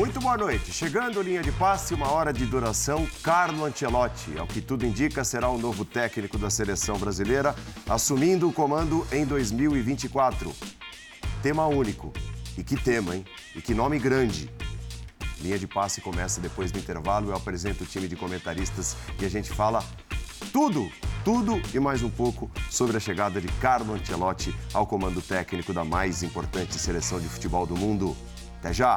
Muito boa noite. Chegando linha de passe, uma hora de duração. Carlo Ancelotti, ao que tudo indica, será o novo técnico da seleção brasileira, assumindo o comando em 2024. Tema único. E que tema, hein? E que nome grande. Linha de passe começa depois do intervalo. Eu apresento o time de comentaristas e a gente fala tudo, tudo e mais um pouco sobre a chegada de Carlo Ancelotti ao comando técnico da mais importante seleção de futebol do mundo. Até já!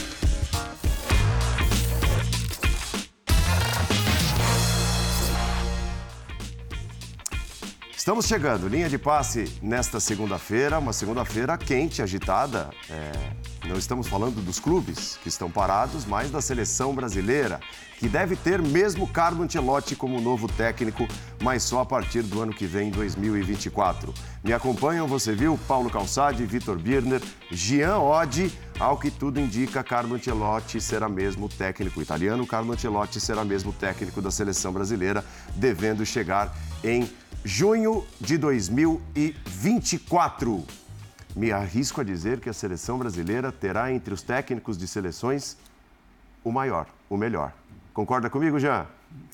Estamos chegando, linha de passe nesta segunda-feira, uma segunda-feira quente, agitada. É, não estamos falando dos clubes que estão parados, mas da seleção brasileira, que deve ter mesmo Carlo Ancelotti como novo técnico, mas só a partir do ano que vem, 2024. Me acompanham, você viu, Paulo Calçade, Vitor Birner, Gian Oddi. Ao que tudo indica, Carlo Ancelotti será mesmo técnico italiano. Carlo Ancelotti será mesmo técnico da seleção brasileira, devendo chegar em junho de 2024. Me arrisco a dizer que a seleção brasileira terá entre os técnicos de seleções o maior, o melhor. Concorda comigo, Jean?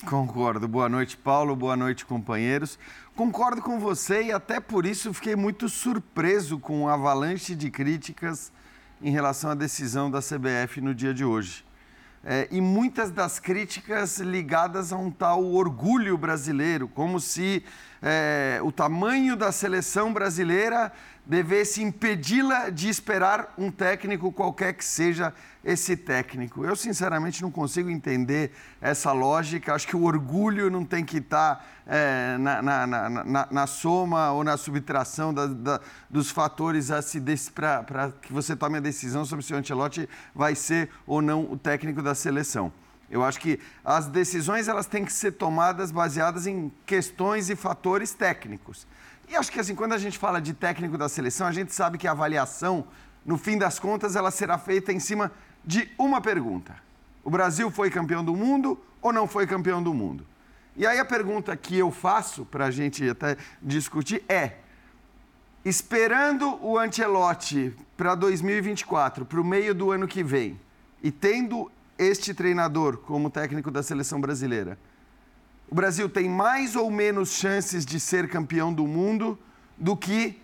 Concordo. Boa noite, Paulo. Boa noite, companheiros. Concordo com você e até por isso fiquei muito surpreso com o avalanche de críticas em relação à decisão da CBF no dia de hoje. É, e muitas das críticas ligadas a um tal orgulho brasileiro, como se é, o tamanho da seleção brasileira devesse impedi-la de esperar um técnico, qualquer que seja esse técnico. Eu, sinceramente, não consigo entender essa lógica. Acho que o orgulho não tem que estar é, na, na, na, na, soma ou na subtração da, da, dos fatores para que você tome a decisão sobre se o Ancelotti vai ser ou não o técnico da seleção. Eu acho que as decisões elas têm que ser tomadas baseadas em questões e fatores técnicos. E acho que assim, quando a gente fala de técnico da seleção, a gente sabe que a avaliação, no fim das contas, ela será feita em cima de uma pergunta. O Brasil foi campeão do mundo ou não foi campeão do mundo? E aí a pergunta que eu faço para a gente até discutir é: esperando o Ancelotti para 2024, para o meio do ano que vem, e tendo este treinador como técnico da seleção brasileira, o Brasil tem mais ou menos chances de ser campeão do mundo do que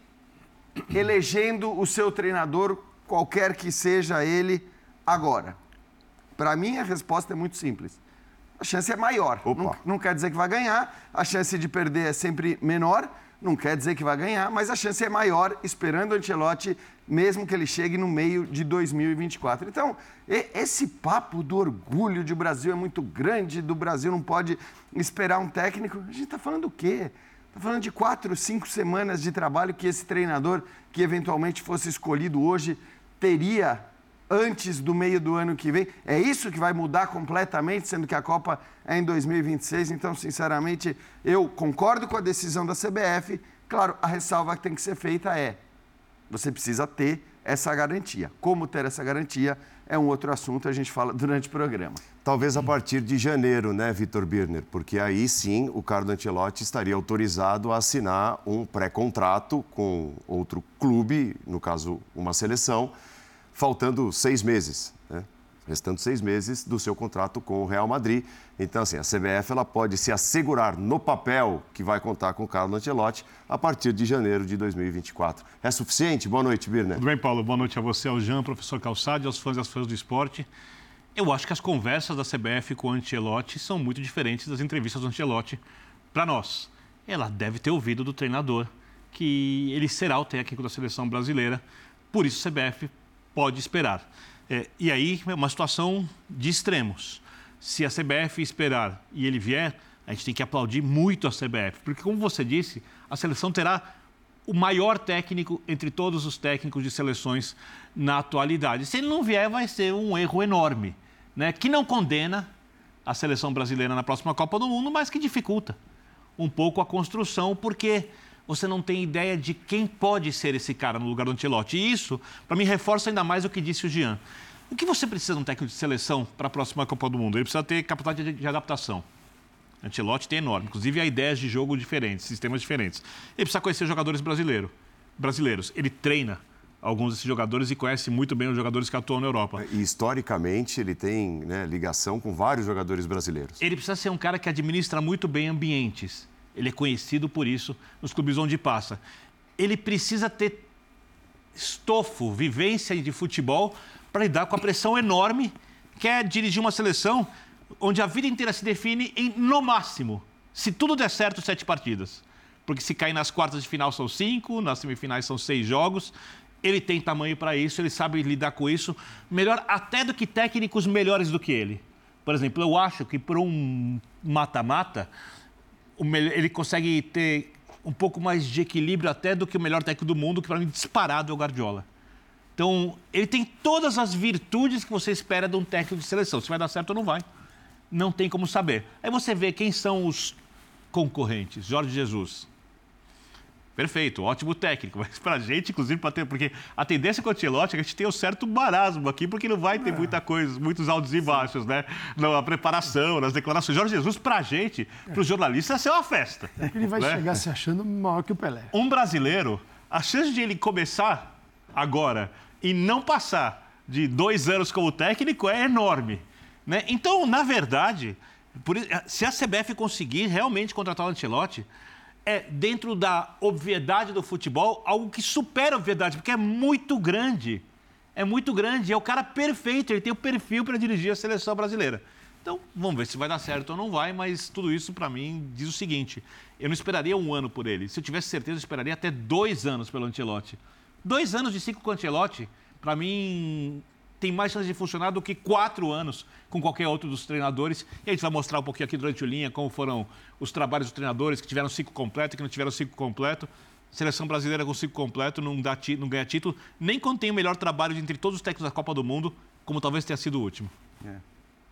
elegendo o seu treinador, qualquer que seja ele, agora? Para mim, a resposta é muito simples. A chance é maior. Não, não, quer dizer que vai ganhar, a chance de perder é sempre menor, não quer dizer que vai ganhar, mas a chance é maior esperando o Ancelotti, mesmo que ele chegue no meio de 2024. Então, esse papo do orgulho de o Brasil é muito grande, do Brasil não pode esperar um técnico. A gente está falando do quê? Está falando de quatro, cinco semanas de trabalho que esse treinador, que eventualmente fosse escolhido hoje, teria antes do meio do ano que vem. É isso que vai mudar completamente, sendo que a Copa é em 2026. Então, sinceramente, eu concordo com a decisão da CBF. Claro, a ressalva que tem que ser feita é: você precisa ter essa garantia. Como ter essa garantia é um outro assunto, a gente fala durante o programa. Talvez a partir de janeiro, né, Vitor Birner? Porque aí sim o Carlo Ancelotti estaria autorizado a assinar um pré-contrato com outro clube, no caso, uma seleção faltando seis meses, né? restando seis meses do seu contrato com o Real Madrid. Então, assim, a CBF ela pode se assegurar no papel que vai contar com o Carlo Ancelotti a partir de janeiro de 2024. É suficiente? Boa noite, Birner. Tudo bem, Paulo. Boa noite a você, ao Jean, professor Calçade, aos fãs e às fãs do esporte. Eu acho que as conversas da CBF com o Ancelotti são muito diferentes das entrevistas do Ancelotti para nós. Ela deve ter ouvido do treinador que ele será o técnico da seleção brasileira. Por isso, a CBF pode esperar. É, e aí é uma situação de extremos. Se a CBF esperar e ele vier, a gente tem que aplaudir muito a CBF, porque, como você disse, a seleção terá o maior técnico entre todos os técnicos de seleções na atualidade. Se ele não vier, vai ser um erro enorme, né? que não condena a seleção brasileira na próxima Copa do Mundo, mas que dificulta um pouco a construção, porque você não tem ideia de quem pode ser esse cara no lugar do Ancelotti. E isso, para mim, reforça ainda mais o que disse o Jean. O que você precisa de um técnico de seleção para a próxima Copa do Mundo? Ele precisa ter capacidade de, adaptação. Ancelotti tem enorme, inclusive há ideias de jogo diferentes, sistemas diferentes. Ele precisa conhecer jogadores brasileiro, brasileiros. Ele treina alguns desses jogadores e conhece muito bem os jogadores que atuam na Europa. E historicamente ele tem né, ligação com vários jogadores brasileiros. Ele precisa ser um cara que administra muito bem ambientes. Ele é conhecido por isso nos clubes onde passa. Ele precisa ter estofo, vivência de futebol para lidar com a pressão enorme que é dirigir uma seleção onde a vida inteira se define em, no máximo, se tudo der certo, sete partidas. Porque se cair nas quartas de final são cinco, nas semifinais são seis jogos. Ele tem tamanho para isso, ele sabe lidar com isso, melhor até do que técnicos melhores do que ele. Por exemplo, eu acho que por um mata-mata, ele consegue ter um pouco mais de equilíbrio até do que o melhor técnico do mundo, que para mim disparado é o Guardiola. Então, ele tem todas as virtudes que você espera de um técnico de seleção. Se vai dar certo ou não vai, não tem como saber. Aí você vê quem são os concorrentes. Jorge Jesus. Perfeito, ótimo técnico. Mas para a gente, inclusive, para ter, porque a tendência com o Ancelotti é que a gente tem um certo marasmo aqui, porque não vai ter é. muita coisa, muitos altos e baixos, né? Na preparação, nas declarações. Jorge Jesus, para a gente, para os jornalistas, ser uma festa. É que ele vai né? chegar se achando maior que o Pelé. Um brasileiro, a chance de ele começar agora e não passar de dois anos como técnico é enorme. Né? Então, na verdade, se a CBF conseguir realmente contratar o Ancelotti, é dentro da obviedade do futebol algo que supera a obviedade, porque é muito grande. É muito grande, é o cara perfeito, ele tem o perfil para dirigir a seleção brasileira. Então, vamos ver se vai dar certo ou não vai, mas tudo isso, para mim, diz o seguinte: eu não esperaria um ano por ele. Se eu tivesse certeza, eu esperaria até dois anos pelo Ancelotti. Dois anos de ciclo com o Ancelotti, para mim, tem mais chance de funcionar do que quatro anos com qualquer outro dos treinadores. E a gente vai mostrar um pouquinho aqui durante o Linha como foram os trabalhos dos treinadores que tiveram ciclo completo e que não tiveram ciclo completo. Seleção brasileira com ciclo completo não, dá não ganha título, nem quando tem o melhor trabalho entre todos os técnicos da Copa do Mundo, como talvez tenha sido o último. É.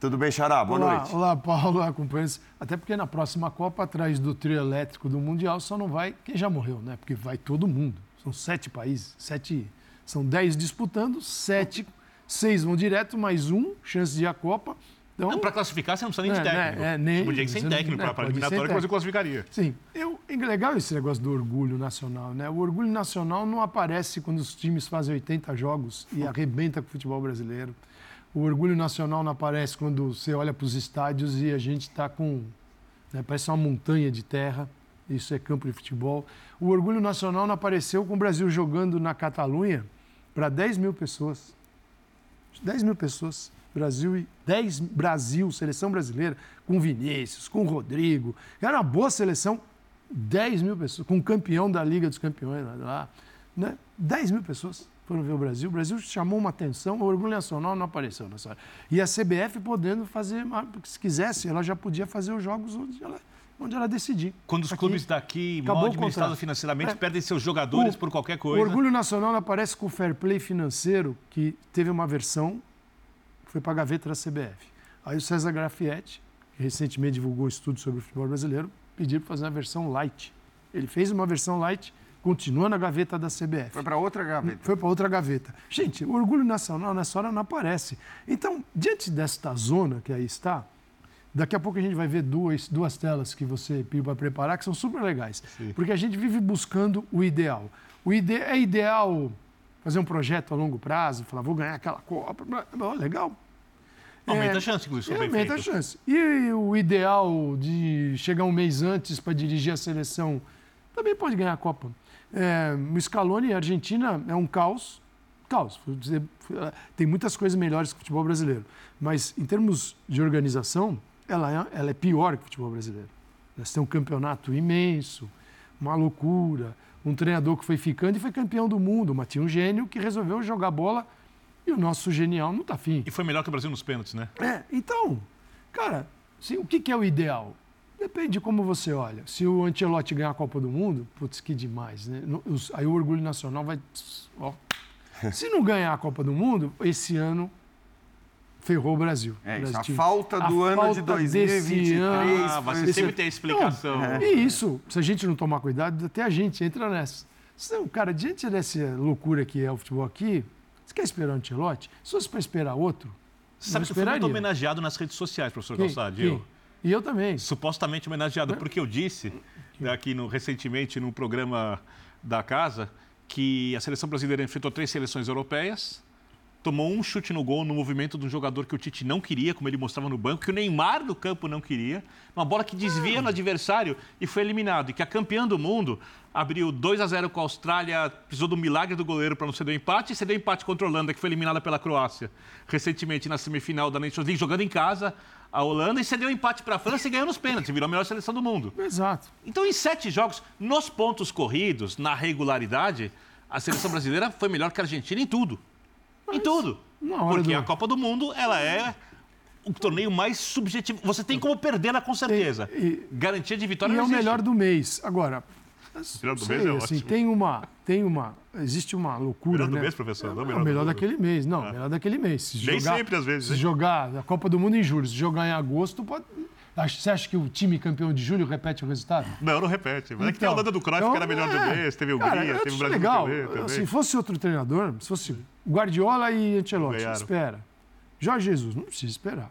Tudo bem, Xará? Boa olá, noite. Olá, Paulo, acompanhantes. Até porque na próxima Copa, atrás do trio elétrico do Mundial, só não vai quem já morreu, né? Porque vai todo mundo. São sete países, sete, são dez disputando, sete, seis vão direto, mais um, chance de ir à Copa. Então, para classificar, você não precisa nem de técnico. Né, é, nem, podia ir sem técnico para a eliminatória que você classificaria. Sim. Eu, é legal esse negócio do orgulho nacional, né? O orgulho nacional não aparece quando os times fazem 80 jogos e arrebenta com o futebol brasileiro. O orgulho nacional não aparece quando você olha para os estádios e a gente está com. Né, parece uma montanha de terra isso é campo de futebol. O orgulho nacional não apareceu com o Brasil jogando na Catalunha para 10 mil pessoas. 10 mil pessoas. Brasil e 10 Brasil, seleção brasileira, com Vinícius, com Rodrigo. Era uma boa seleção, 10 mil pessoas, com o campeão da Liga dos Campeões lá. Né? 10 mil pessoas foram ver o Brasil. O Brasil chamou uma atenção, o orgulho nacional não apareceu nessa hora. E a CBF podendo fazer, se quisesse, ela já podia fazer os jogos onde ela onde ela decidir. Quando os Aqui, clubes daqui, mal administrados financeiramente, é, perdem seus jogadores o, por qualquer coisa. O Orgulho Nacional aparece com o fair play financeiro, que teve uma versão que foi para a gaveta da CBF. Aí o César Grafietti, que recentemente divulgou um estudo sobre o futebol brasileiro, pediu para fazer uma versão light. Ele fez uma versão light, continua na gaveta da CBF. Foi para outra gaveta. Foi para outra gaveta. Gente, o orgulho nacional nessa hora não aparece. Então, diante desta zona que aí está, Daqui a pouco a gente vai ver duas, duas telas que você pediu para preparar, que são super legais. Sim. Porque a gente vive buscando o ideal. O ide é ideal fazer um projeto a longo prazo, falar, vou ganhar aquela Copa. Oh, legal. Aumenta é, a chance com isso. É, aumenta feito. a chance. E o ideal de chegar um mês antes para dirigir a seleção também pode ganhar a Copa. É, o Scaloni, a Argentina, é um caos. Caos. Tem muitas coisas melhores que o futebol brasileiro. Mas, em termos de organização, ela é, ela é pior que o futebol brasileiro. Nós temos um campeonato imenso, uma loucura, um treinador que foi ficando e foi campeão do mundo, mas tinha um gênio que resolveu jogar bola e o nosso genial não está afim. E foi melhor que o Brasil nos pênaltis, né? É, então, cara, assim, o que, que é o ideal? Depende de como você olha. Se o Ancelotti ganhar a Copa do Mundo, putz, que demais, né? Aí o orgulho nacional vai. Ó. Se não ganhar a Copa do Mundo, esse ano ferrou o Brasil. É, isso, a falta do a ano falta de 2023. Ano, ah, você sempre tem explicação. Não, é. E isso, se a gente não tomar cuidado, até a gente entra nessa. Então, cara, diante dessa loucura que é o futebol aqui, você quer esperar um Antelote? Se fosse para esperar outro, Sabe que eu fui muito homenageado nas redes sociais, professor Quem? Calçade. Eu. E eu também. Supostamente homenageado, porque eu disse aqui no, recentemente no programa da casa que a seleção brasileira enfrentou três seleções europeias, tomou um chute no gol no movimento de um jogador que o Tite não queria, como ele mostrava no banco, que o Neymar do campo não queria, uma bola que desvia no adversário e foi eliminado. E que a campeã do mundo abriu 2 a 0 com a Austrália, precisou do milagre do goleiro para não ceder o empate, e cedeu o empate contra a Holanda, que foi eliminada pela Croácia recentemente na semifinal da Nations League, jogando em casa a Holanda, e cedeu o empate para a França e ganhou nos pênaltis, virou a melhor seleção do mundo. Exato. Então, em sete jogos, nos pontos corridos, na regularidade, a seleção brasileira foi melhor que a Argentina em tudo. Em tudo. hora Porque do- a Copa do Mundo, ela é o torneio mais subjetivo. Você tem como perdê-la com certeza. E- Garantia de vitória E é não o existe. melhor do mês. Agora, Melhor do sei, mês é assim, ótimo. tem uma, tem uma, existe uma loucura, Melhor do né? mês, professor, não Não, melhor o do melhor daquele mês, não, melhor daquele mês. Se Nem jogar, sempre, às vezes, Se hein? jogar a Copa do Mundo em julho, se jogar em agosto, pode... Você acha que o time campeão de julho repete o resultado? Não, não repete. Mas é que tem a Então, Holanda do Cruyff, então, que era melhor do é. mês, teve a Cara, Hungria, eu teve o Brasil legal. TV também. Se fosse outro treinador, se fosse Guardiola e Ancelotti, Ganharam. espera. Jorge Jesus, não precisa esperar.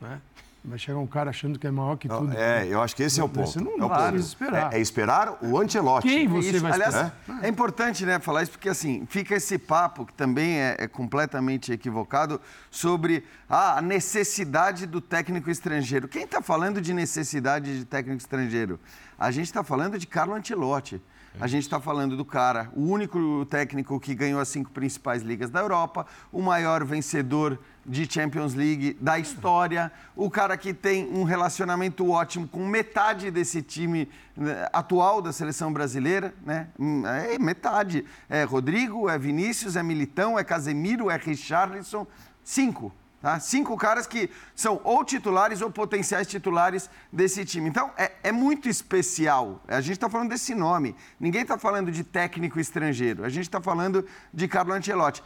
Né? Vai chegar um cara achando que é maior que tudo. É, eu acho que esse é o ponto. Você não é ponto. esperar. É, é esperar o Ancelotti. Quem você Isso, vai aliás, esperar? é importante né, falar isso porque assim fica esse papo que também é, é completamente equivocado sobre ah, a necessidade do técnico estrangeiro. Quem está falando de necessidade de técnico estrangeiro? A gente está falando de Carlo Ancelotti. A gente está falando do cara, o único técnico que ganhou as cinco principais ligas da Europa, o maior vencedor de Champions League da história, o cara que tem um relacionamento ótimo com metade desse time né, atual da seleção brasileira, né? Hum, É metade. É Rodrigo, é Vinícius, é Militão, é Casemiro, é Richarlison, cinco. Tá? Cinco caras que são ou titulares ou potenciais titulares desse time. Então, é, é muito especial. A gente está falando desse nome. Ninguém está falando de técnico estrangeiro. A gente está falando de Carlo Ancelotti.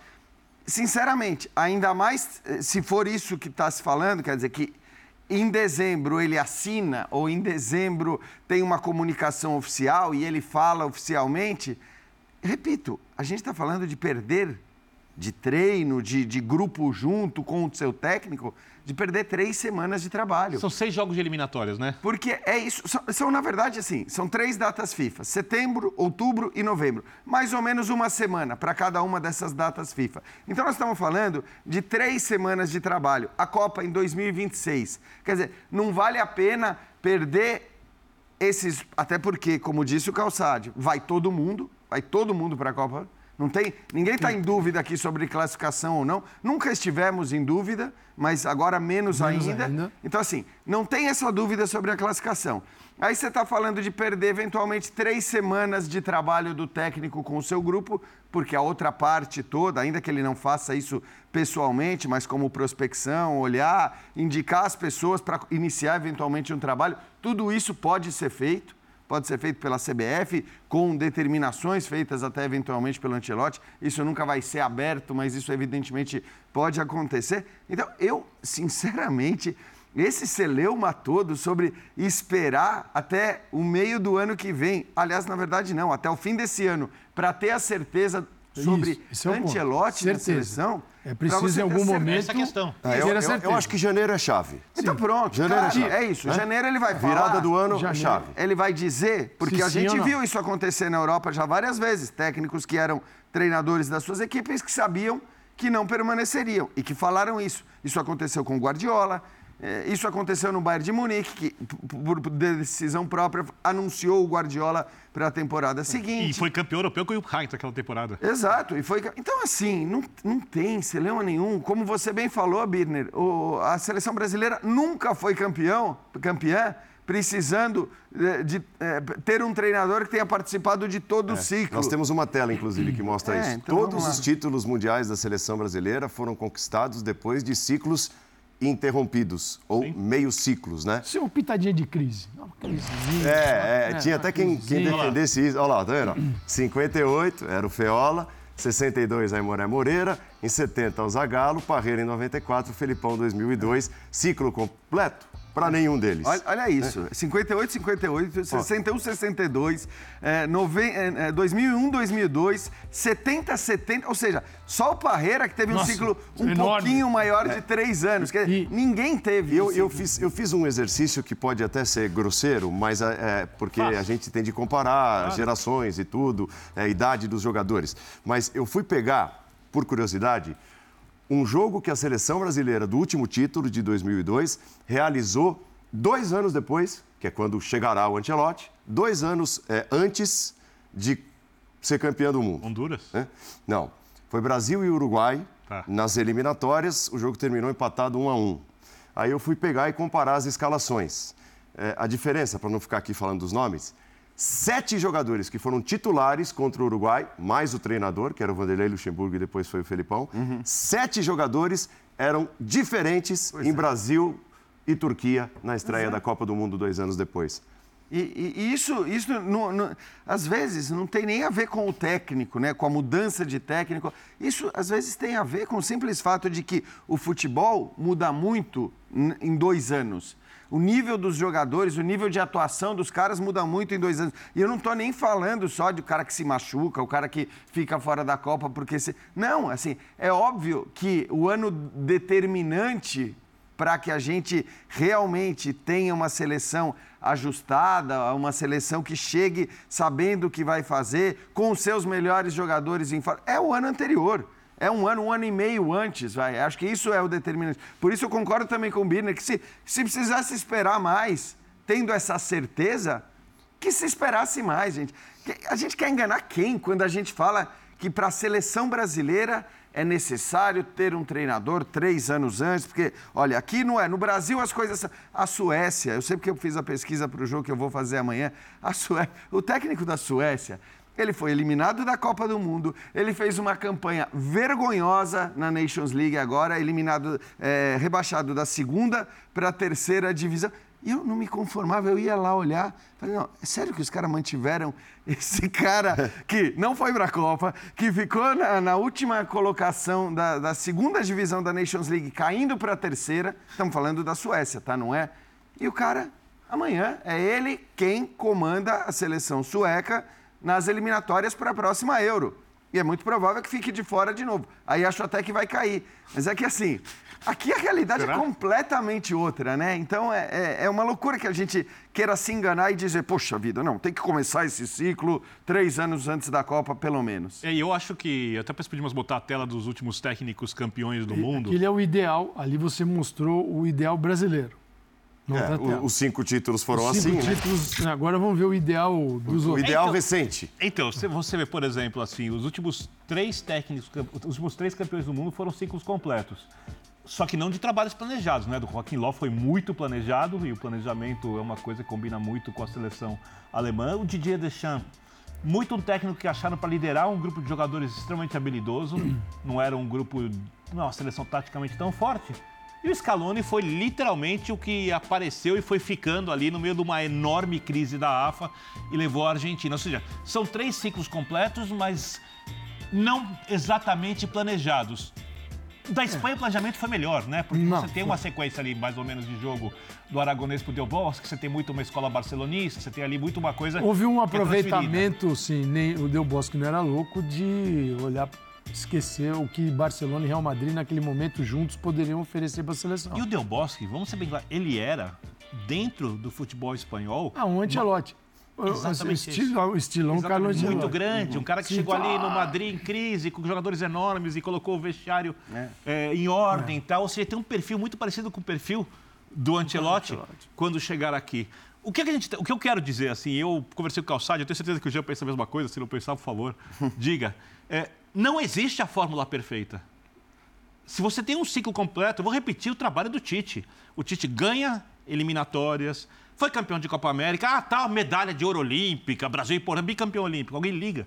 Sinceramente, ainda mais eh, se for isso que está se falando, quer dizer que em dezembro ele assina ou em dezembro tem uma comunicação oficial e ele fala oficialmente. Repito, a gente está falando de perder de treino, de, de grupo junto com o seu técnico, de perder três semanas de trabalho. São seis jogos de eliminatórias, né? Porque é isso. São, são, na verdade, assim, são três datas FIFA: setembro, outubro e novembro. Mais ou menos uma semana para cada uma dessas datas FIFA. Então, nós estamos falando de três semanas de trabalho. A Copa em 2026. Quer dizer, não vale a pena perder esses. Até porque, como disse o Calçade, vai todo mundo, vai todo mundo para a Copa. Não tem, ninguém está em dúvida aqui sobre classificação ou não. Nunca estivemos em dúvida, mas agora menos, Menos ainda. ainda. Então, assim, não tem essa dúvida sobre a classificação. Aí você está falando de perder, eventualmente, três semanas de trabalho do técnico com o seu grupo, porque a outra parte toda, ainda que ele não faça isso pessoalmente, mas como prospecção, olhar, indicar as pessoas para iniciar, eventualmente, um trabalho, tudo isso pode ser feito. Pode ser feito pela CBF, com determinações feitas até eventualmente pelo Ancelotti. Isso nunca vai ser aberto, mas isso evidentemente pode acontecer. Então, eu, sinceramente, esse celeuma todo sobre esperar até o meio do ano que vem, aliás, na verdade não, até o fim desse ano, para ter a certeza sobre Isso, esse é. Ancelotti na seleção. É preciso em algum momento. Essa é questão. É, eu, eu- eu acho que janeiro é chave. Então pronto, Janeiro é cara, chave. é isso. Janeiro ele vai falar. Virada do ano é Janeiro. chave. Ele vai dizer, porque Se a sim gente viu isso acontecer na Europa já várias vezes. Técnicos que eram treinadores das suas equipes que sabiam que não permaneceriam e que falaram isso. Isso aconteceu com o Guardiola, isso aconteceu no Bayern de Munique, que por decisão própria anunciou o Guardiola para a temporada seguinte. E foi campeão europeu com o Heinz naquela temporada. Exato, e foi. Então, assim, não, não tem celeuma nenhum. Como você bem falou, Birner, o- a seleção brasileira nunca foi campeão, campeã, precisando eh, de, eh, ter um treinador que tenha participado de todo o ciclo. Nós temos uma tela, inclusive, que mostra É, isso. então Todos os títulos mundiais da seleção brasileira foram conquistados depois de ciclos interrompidos, ou meio ciclos, né? Isso é uma pitadinha de crise. Uma crisezinha, É, é, né? tinha até quem, quem defendesse isso. Olha lá, tá vendo? 58 era o Feola, 62 a Imoré Moreira, em 70 o Zagallo, Parreira em 94, Felipão 2002, ciclo completo. Para nenhum deles. Olha, olha isso, 58, 58, 61, 62, é, nove, é, 2001, 2002, 70, 70, ou seja, só o Parreira que teve Nossa, um ciclo um enorme. pouquinho maior de três anos. Quer dizer, E- ninguém teve Eu, eu, fiz, eu fiz um exercício que pode até ser grosseiro, mas é, é porque Faça. a gente tem de comparar gerações e tudo, é, a idade dos jogadores. Mas eu fui pegar, por curiosidade, um jogo que a seleção brasileira do último título, de 2002, realizou dois anos depois, que é quando chegará o Ancelotti, dois anos é, antes de ser campeão do mundo. Honduras? né? Não. Foi Brasil e Uruguai Tá. nas eliminatórias. O jogo terminou empatado 1 a 1. Aí eu fui pegar e comparar as escalações. É, a diferença, para não ficar aqui falando dos nomes, sete jogadores que foram titulares contra o Uruguai, mais o treinador, que era o Vanderlei Luxemburgo e depois foi o Felipão. Sete jogadores eram diferentes em Brasil e Turquia na estreia da Copa do Mundo dois anos depois. E, e- e isso, isso não- não- às vezes, não tem nem a ver com o técnico, né? com a mudança de técnico. Isso, às vezes, tem a ver com o simples fato de que o futebol muda muito em dois anos. O nível dos jogadores, o nível de atuação dos caras muda muito em dois anos. E eu não estou nem falando só de cara que se machuca, o cara que fica fora da Copa porque se. Não, assim, é óbvio que o ano determinante para que a gente realmente tenha uma seleção ajustada, uma seleção que chegue sabendo o que vai fazer, com os seus melhores jogadores em forma. É o ano anterior. É um ano, um ano e meio antes, vai. Acho que isso é o determinante. Por isso eu concordo também com o Birner que se, se precisasse esperar mais, tendo essa certeza, que se esperasse mais, gente. A gente quer enganar quem quando a gente fala que para a seleção brasileira é necessário ter um treinador três anos antes, porque, olha, aqui não é. No Brasil as coisas. A Suécia, eu sei porque eu fiz a pesquisa para o jogo que eu vou fazer amanhã. A Sué... O técnico da Suécia, ele foi eliminado da Copa do Mundo, ele fez uma campanha vergonhosa na Nations League agora, eliminado, é, rebaixado da segunda para a terceira divisão. E eu não me conformava, eu ia lá olhar, falei, não, é sério que os caras mantiveram esse cara que não foi para a Copa, que ficou na, na última colocação da, da segunda divisão da Nations League, caindo para a terceira, estamos falando da Suécia, tá, não é? E o cara, amanhã, é ele quem comanda a seleção sueca nas eliminatórias para a próxima Euro. E é muito provável que fique de fora de novo. Aí acho até que vai cair. Mas é que assim, aqui a realidade Será? é completamente outra, né? Então é, é, é uma loucura que a gente queira se enganar e dizer, poxa vida, não, tem que começar esse ciclo três anos antes da Copa, pelo menos. É, e eu acho que, até para podíamos botar a tela dos últimos técnicos campeões do mundo. Aquele é o ideal. Ali você mostrou o ideal brasileiro. É, tela. o- os cinco títulos foram Os assim, cinco né? títulos, Agora vamos ver o ideal dos O outros. ideal Então- recente. Então, se você vê, por exemplo, assim, os últimos três técnicos, os últimos três campeões do mundo foram ciclos completos. Só que não de trabalhos planejados, né? Do Joaquim Ló foi muito planejado e o planejamento é uma coisa que combina muito com a seleção alemã. O Didier Deschamps, muito um técnico que acharam para liderar um grupo de jogadores extremamente habilidoso. Não era um grupo, não, uma seleção taticamente tão forte. E o Scaloni foi literalmente o que apareceu e foi ficando ali no meio de uma enorme crise da AFA e levou a Argentina. Ou seja, são três ciclos completos, mas não exatamente planejados. Da Espanha o planejamento foi melhor, né? Porque Não, você tem uma sequência ali, mais ou menos, de jogo do Aragonês pro Del Bosque, você tem muito uma escola barcelonista, você tem ali muito uma coisa. Houve um é aproveitamento, sim, nem o Del Bosque não era louco de olhar, esquecer o que Barcelona e Real Madrid naquele momento juntos poderiam oferecer para a seleção. E o Del Bosque, vamos ser bem claros, ele era, dentro do futebol espanhol, Ah, um Ancelotti. O- o Exatamente estilo, o estilão Exatamente, Carlo Ancelotti. muito grande, um cara que Sim. chegou ali no Madrid em crise, com jogadores enormes e colocou o vestiário eh, em ordem e tal. Ou seja, tem um perfil muito parecido com o perfil do Ancelotti, Ancelotti. quando chegar aqui. O que, é que a gente, o que eu quero dizer, assim, eu conversei com o Calçado, eu tenho certeza que o Jean pensa a mesma coisa, se não pensar, por favor, diga. Eh, não existe a fórmula perfeita. Se você tem um ciclo completo, eu vou repetir o trabalho do Tite. O Tite ganha eliminatórias, foi campeão de Copa América, ah, tá, medalha de ouro olímpica, Brasil, porra, bicampeão olímpico. Alguém liga?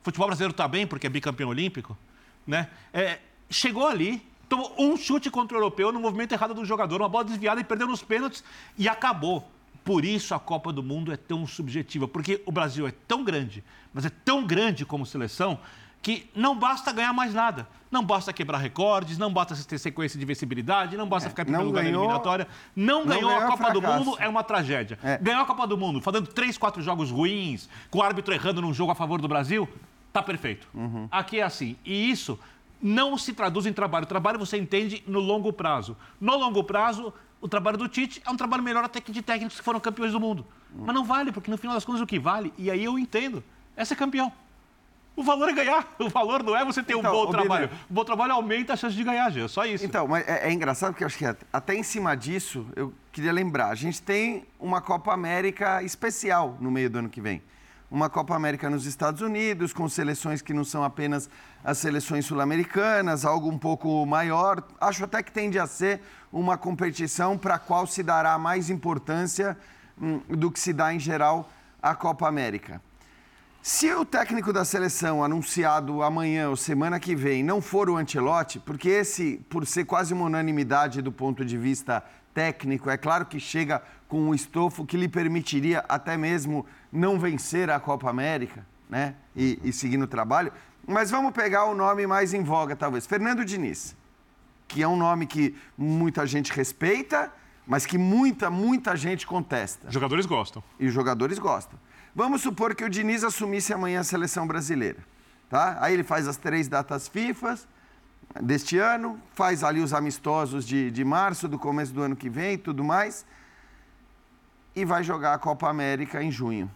O futebol brasileiro está bem porque é bicampeão olímpico? Né? É, chegou ali, tomou um chute contra o europeu no movimento errado do jogador, uma bola desviada e perdeu nos pênaltis e acabou. Por isso a Copa do Mundo é tão subjetiva, porque o Brasil é tão grande, mas é tão grande como seleção, que não basta ganhar mais nada. Não basta quebrar recordes, não basta ter sequência de vencibilidade, não basta ficar em primeiro lugar na ganhou- eliminatória. Não, não ganhou a ganhou, Copa do. Mundo é uma tragédia. É. Ganhou a Copa do Mundo fazendo três, quatro jogos ruins, com o árbitro errando num jogo a favor do Brasil, tá perfeito. Uhum. Aqui é assim. E isso não se traduz em trabalho. O trabalho você entende no longo prazo. No longo prazo, o trabalho do Tite é um trabalho melhor até que de técnicos que foram campeões do mundo. Mas não vale, porque no final das contas o que vale, e aí eu entendo, é ser campeão. O valor é ganhar. O valor não é você ter um Então, bom ô, trabalho. O bom trabalho aumenta a chance de ganhar, Gê. Só isso. Então, mas é, é engraçado porque eu acho que até em cima disso, eu queria lembrar, a gente tem uma Copa América especial no meio do ano que vem. Uma Copa América nos Estados Unidos, com seleções que não são apenas as seleções sul-americanas, algo um pouco maior. Acho até que tende a ser uma competição para a qual se dará mais importância hum, do que se dá em geral a Copa América. Se o técnico da seleção anunciado amanhã ou semana que vem não for o Ancelotti, porque esse, por ser quase uma unanimidade do ponto de vista técnico, é claro que chega com um estofo que lhe permitiria até mesmo não vencer a Copa América, né? E, e seguir no trabalho. Mas vamos pegar o nome mais em voga, talvez. Fernando Diniz, que é um nome que muita gente respeita, mas que muita, muita gente contesta Os jogadores gostam. e os jogadores gostam. Vamos supor que o Diniz assumisse amanhã a seleção brasileira, tá? Aí ele faz as três datas FIFA deste ano, faz ali os amistosos de, de março, do começo do ano que vem e tudo mais, e vai jogar a Copa América em junho.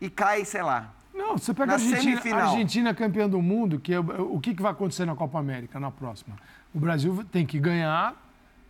E cai, sei lá, Não, você pega a Argentina, a Argentina campeã do mundo, que é, o que, que vai acontecer na Copa América na próxima? O Brasil tem que ganhar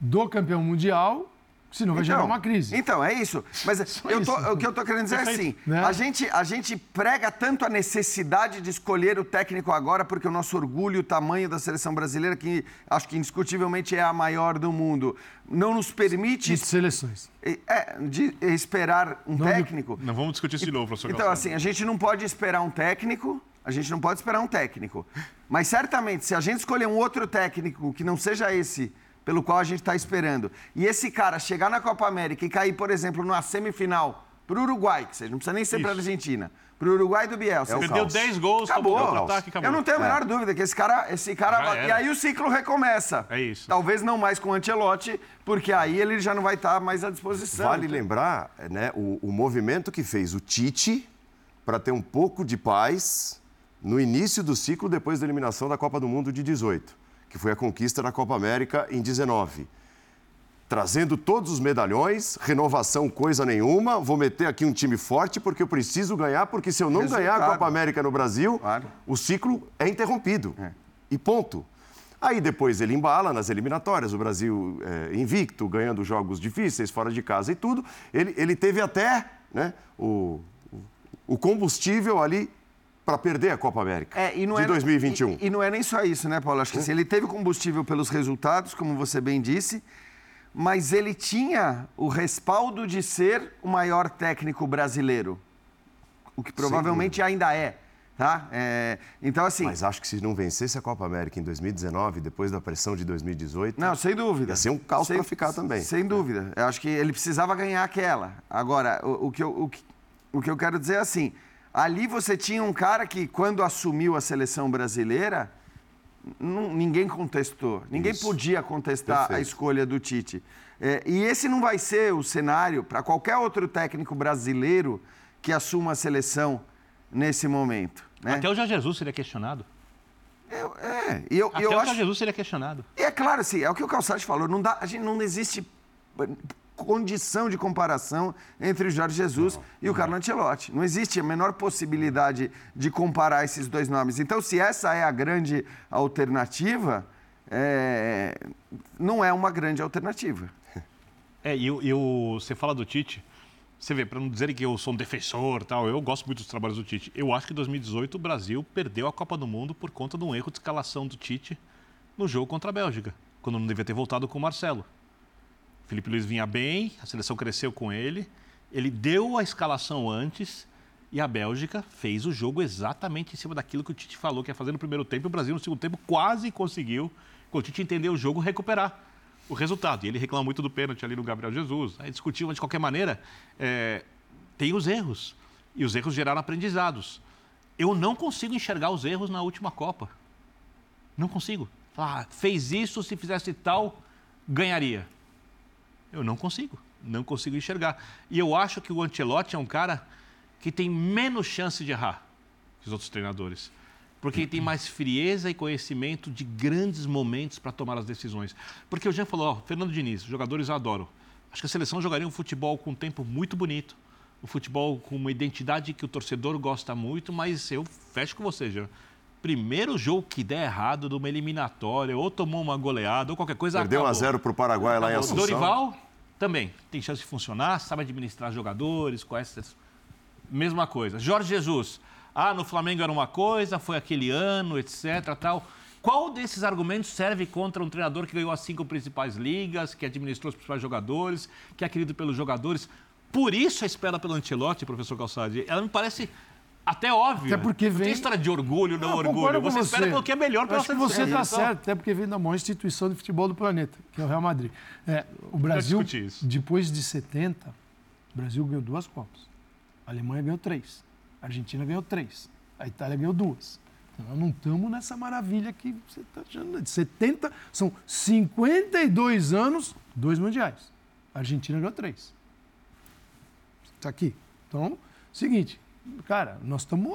do campeão mundial, senão vai gerar uma crise. Então, é isso. Mas eu tô- isso. o que eu estou querendo dizer é assim: Perfeito. Né? a, gente, a gente prega tanto a necessidade de escolher o técnico agora, porque o nosso orgulho, o tamanho da seleção brasileira, que acho que indiscutivelmente é a maior do mundo, não nos permite De seleções. é, de esperar um Não técnico. Não vamos discutir isso de novo, professor Então, assim, a gente não pode esperar um técnico, a gente não pode esperar um técnico. Mas certamente, se a gente escolher um outro técnico que não seja esse pelo qual a gente está esperando, e esse cara chegar na Copa América e cair, por exemplo, numa semifinal para o Uruguai, que seja, não precisa nem ser para a. Argentina, para o Uruguai do Bielsa. É o Perdeu caos. 10 gols, Acabou. tomou contra-ataque, acabou. Eu não tenho a É. menor dúvida que esse cara, esse cara Já E era. aí o ciclo recomeça. É isso. Talvez não mais com o Ancelotti, porque aí ele já não vai estar mais à disposição. Vale lembrar né, o, o movimento que fez o Tite para ter um pouco de paz no início do ciclo depois da eliminação da Copa do Mundo de 18, que foi a conquista da Copa América em 19. Trazendo todos os medalhões, renovação coisa nenhuma, vou meter aqui um time forte porque eu preciso ganhar, porque se eu não ganhar a Resultado. Copa América no Brasil, Claro. o ciclo é interrompido. É. E ponto. Aí depois ele embala nas eliminatórias, o Brasil é, invicto, ganhando jogos difíceis, fora de casa e tudo. Ele, ele teve até né, o, o combustível ali para perder a Copa América É, e de é, 2021. E, e não é nem só isso, né, Paulo? Acho que assim, ele teve combustível pelos resultados, como você bem disse, mas ele tinha o respaldo de ser o maior técnico brasileiro, o que provavelmente ainda é, tá? É, então, assim... Mas acho que se não vencesse a Copa América em 2019, depois da pressão de 2018, Não, sem dúvida. Ia ser um caos pra ficar também. Sem dúvida. Eu acho que ele precisava ganhar aquela. Agora, o, o que eu, o, que, o que eu quero dizer é assim: ali você tinha um cara que, quando assumiu a seleção brasileira, não- ninguém contestou. Ninguém Isso. podia contestar a Perfeito. escolha do Tite. É, e esse não vai ser o cenário para qualquer outro técnico brasileiro que assuma a seleção nesse momento. Né? Até o Jorge Jesus seria questionado. Eu- é, eu, Até eu o acho... Jesus seria questionado. E é claro, assim, é o que o Calçade falou, não dá, a gente não existe condição de comparação entre o Jorge Jesus e o Carlo Ancelotti. Não existe a menor possibilidade de comparar esses dois nomes. Então, se essa é a grande alternativa, é, não é uma grande alternativa. É, e, e o- você fala do Tite, você vê, para não dizer que eu sou um defensor tal, eu gosto muito dos trabalhos do Tite. Eu acho que em 2018 o Brasil perdeu a Copa do Mundo por conta de um erro de escalação do Tite no jogo contra a Bélgica, quando não devia ter voltado com o Marcelo. Felipe Luiz vinha bem, a seleção cresceu com ele, ele deu a escalação antes e a Bélgica fez o jogo exatamente em cima daquilo que o Tite falou que ia fazer no primeiro tempo. O Brasil, no segundo tempo, quase conseguiu, quando o Tite entendeu o jogo, recuperar o resultado. E ele reclama muito do pênalti ali no Gabriel Jesus. Aí discutiu, mas de qualquer maneira, é, tem os erros. E os erros geraram aprendizados. eu não consigo enxergar os erros na última Copa. Não consigo. Ah, fez isso, se fizesse tal, ganharia. Eu não consigo. Não consigo enxergar. E eu acho que o Ancelotti é um cara que tem menos chance de errar que os outros treinadores. Porque ele tem mais frieza e conhecimento de grandes momentos para tomar as decisões. Porque o Jean falou, ó, Fernando Diniz, jogadores eu adoro. Acho que a seleção jogaria um futebol com um tempo muito bonito, um futebol com uma identidade que o torcedor gosta muito, mas eu fecho com você, Jean. Primeiro jogo que der errado de uma eliminatória, ou tomou uma goleada, ou qualquer coisa. Perdeu 1 a 0 para o Paraguai lá em Assunção. Dorival também tem chance de funcionar, sabe administrar jogadores, conhece. Mesma coisa. Jorge Jesus. Ah, no Flamengo era uma coisa, foi aquele ano, etc. tal. Qual desses argumentos serve contra um treinador que ganhou as cinco principais ligas, que administrou os principais jogadores, que é querido pelos jogadores? Por isso a espera pelo Ancelotti, professor Calçade, ela me parece até óbvio. Até porque vem... Tem história de orgulho, não, não orgulho. Você, você espera pelo que é melhor para que você está certo, até porque vem da maior instituição de futebol do planeta, que é o Real Madrid. É, o Brasil, depois de 70, o Brasil ganhou duas Copas. A Alemanha ganhou três. A Argentina ganhou três. A Itália ganhou duas. Então, nós não estamos nessa maravilha que você está achando. De 70, são 52 anos, dois mundiais. A Argentina ganhou três. Está aqui. Então, seguinte, cara, nós estamos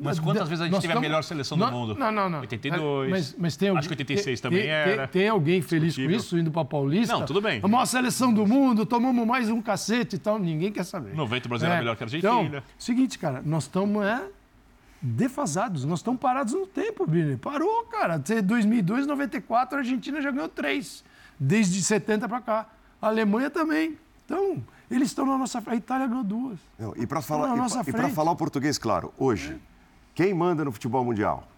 mas quantas vezes a gente teve a melhor seleção não, do mundo? Não, não, não. 82. Mas, mas tem alguém, Acho que 86 tem, também tem, era. Tem, tem alguém feliz com isso, indo para Paulista? Não, tudo bem. A maior seleção do mundo, tomamos mais um cacete e tal. Ninguém quer saber. 90 brasileiro é, melhor que a Argentina. Então, seguinte, cara, nós estamos é, defasados. Nós estamos parados no tempo, Bini. Parou, cara. 2002, 94, a Argentina já ganhou três. Desde 70 para cá. A Alemanha também. Então, eles estão na nossa frente. A Itália ganhou duas. Não, e para falar, e para falar o português, claro, hoje. É. Quem manda no futebol mundial?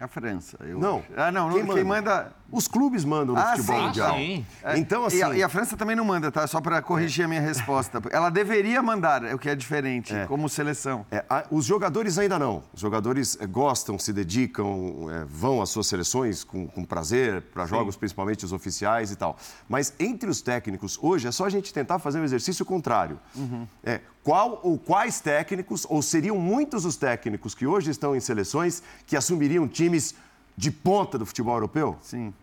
A França. Eu... Não. Ah, não. Quem, quem manda? manda... Os clubes mandam no ah, futebol sim, mundial. Sim. É, então, assim... E a, e a, França também não manda, tá? Só para corrigir é. a minha resposta. Ela deveria mandar, é o que é diferente, é. como seleção. É, a, os jogadores ainda não. Os jogadores é, gostam, se dedicam, é, vão às suas seleções com, com prazer, para jogos principalmente os oficiais e tal. Mas entre os técnicos, hoje, é só a gente tentar fazer um exercício contrário. Uhum. É, qual ou quais técnicos, ou seriam muitos os técnicos que hoje estão em seleções que assumiriam times de ponta do futebol europeu? Sim.